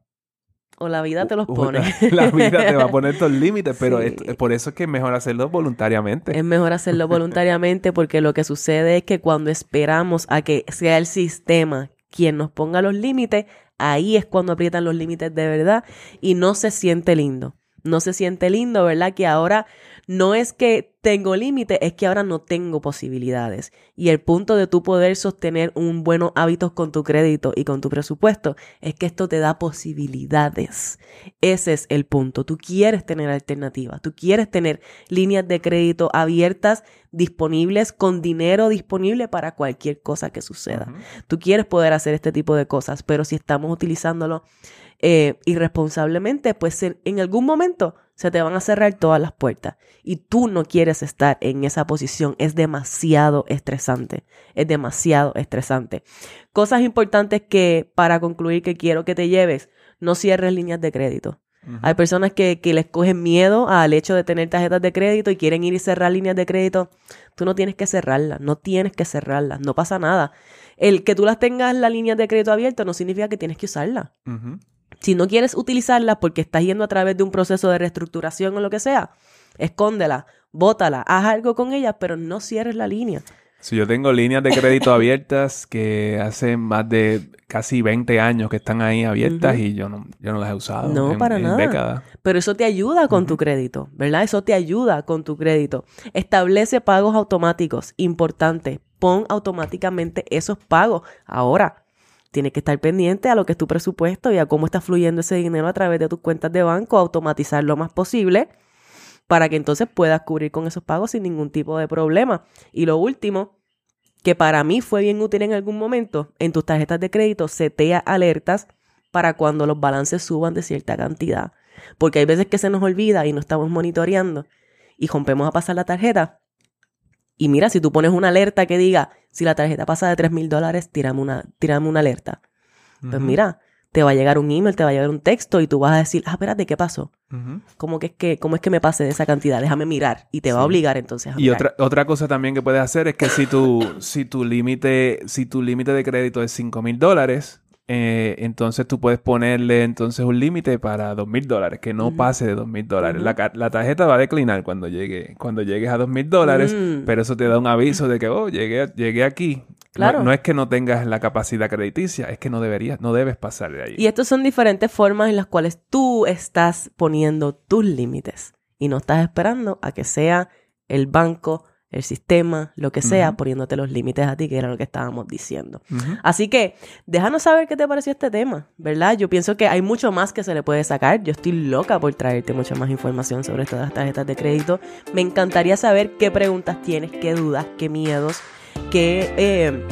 o la vida te los pone.
La, vida te va a poner estos límites, pero es, por eso es que es mejor hacerlo voluntariamente.
Es mejor hacerlo voluntariamente porque lo que sucede es que cuando esperamos a que sea el sistema quien nos ponga los límites, ahí es cuando aprietan los límites de verdad y no se siente lindo. No se siente lindo, ¿verdad? Que ahora no es que tengo límite, es que ahora no tengo posibilidades. Y el punto de tu poder sostener un buenos hábitos con tu crédito y con tu presupuesto es que esto te da posibilidades. Ese es el punto. Tú quieres tener alternativas, tú quieres tener líneas de crédito abiertas, disponibles, con dinero disponible para cualquier cosa que suceda. Tú quieres poder hacer este tipo de cosas, pero si estamos utilizándolo eh, irresponsablemente, pues en algún momento se te van a cerrar todas las puertas y tú no quieres estar en esa posición. Es demasiado estresante, es demasiado estresante. Cosas importantes que para concluir que quiero que te lleves, no cierres líneas de crédito. Hay personas que, que, les cogen miedo al hecho de tener tarjetas de crédito y quieren ir y cerrar líneas de crédito. Tú no tienes que cerrarlas, no tienes que cerrarlas, no pasa nada. El que tú las tengas la línea de crédito abierta no significa que tienes que usarla. Si no quieres utilizarla porque estás yendo a través de un proceso de reestructuración o lo que sea, escóndela, bótala, haz algo con ella, pero no cierres la línea.
Si yo tengo líneas de crédito abiertas que hace más de casi 20 años que están ahí abiertas y yo no, yo no las he usado.
No, para nada. Pero eso te ayuda con tu crédito, ¿verdad? Eso te ayuda con tu crédito. Establece pagos automáticos, importante. Pon automáticamente esos pagos. Ahora, Tienes que estar pendiente a lo que es tu presupuesto y a cómo está fluyendo ese dinero a través de tus cuentas de banco, automatizar lo más posible para que entonces puedas cubrir con esos pagos sin ningún tipo de problema. Y lo último, que para mí fue bien útil en algún momento, en tus tarjetas de crédito setea alertas para cuando los balances suban de cierta cantidad. Porque hay veces que se nos olvida y no estamos monitoreando y rompemos a pasar la tarjeta y mira, si tú pones una alerta que diga, si la tarjeta pasa de 3 mil dólares, tírame una, una alerta. Pues mira, te va a llegar un email, te va a llegar un texto y tú vas a decir, ah, espérate, ¿qué pasó? ¿Cómo, que es que, ¿Cómo es que me pase de esa cantidad? Déjame mirar. Y te va a obligar entonces a
Y otra, otra cosa también que puedes hacer es que si tu, si tu límite, si tu límite de crédito es 5 mil dólares, eh, entonces tú puedes ponerle entonces un límite para dos mil dólares, que no pase de dos mil dólares. la, tarjeta va a declinar cuando llegue, cuando llegues a dos mil dólares, mm. pero eso te da un aviso de que, oh, llegué, llegué aquí.
Claro.
No, no es que no tengas la capacidad crediticia, es que no deberías, no debes pasar de ahí.
Y estas son diferentes formas en las cuales tú estás poniendo tus límites y no estás esperando a que sea el banco, el sistema, lo que sea, poniéndote los límites a ti, que era lo que estábamos diciendo. Así que déjanos saber qué te pareció este tema, ¿verdad? Yo pienso que hay mucho más que se le puede sacar. Yo estoy loca por traerte mucha más información sobre estas las tarjetas de crédito. Me encantaría saber qué preguntas tienes, qué dudas, qué miedos, qué eh,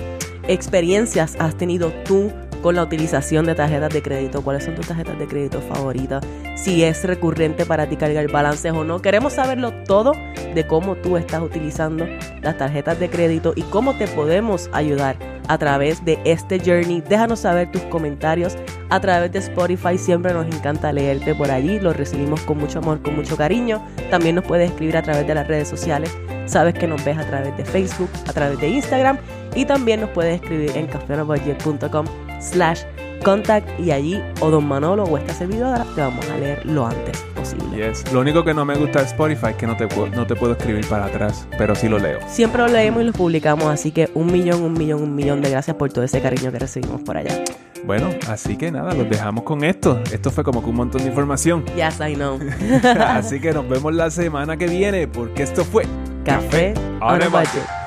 experiencias has tenido tú con la utilización de tarjetas de crédito, cuáles son tus tarjetas de crédito favoritas, si es recurrente para ti cargar balances o no. Queremos saberlo todo de cómo tú estás utilizando las tarjetas de crédito y cómo te podemos ayudar a través de este journey. Déjanos saber tus comentarios a través de Spotify. Siempre nos encanta leerte por allí. Lo recibimos con mucho amor, con mucho cariño. También nos puedes escribir a través de las redes sociales. Sabes que nos ves a través de Facebook, a través de Instagram y también nos puedes escribir en cafeonabudget.com slash contact y allí o Don Manolo o esta servidora te vamos a leer lo antes posible.
Yes. Lo único que no me gusta de Spotify es que no te, puedo, no te puedo escribir para atrás, pero sí lo leo.
Siempre lo leemos y lo publicamos, así que un millón, un millón, un millón de gracias por todo ese cariño que recibimos por allá.
Bueno, así que nada, los dejamos con esto. Esto fue como que un montón de información.
Yes, I know.
así que nos vemos la semana que viene porque esto fue
Café on a budget.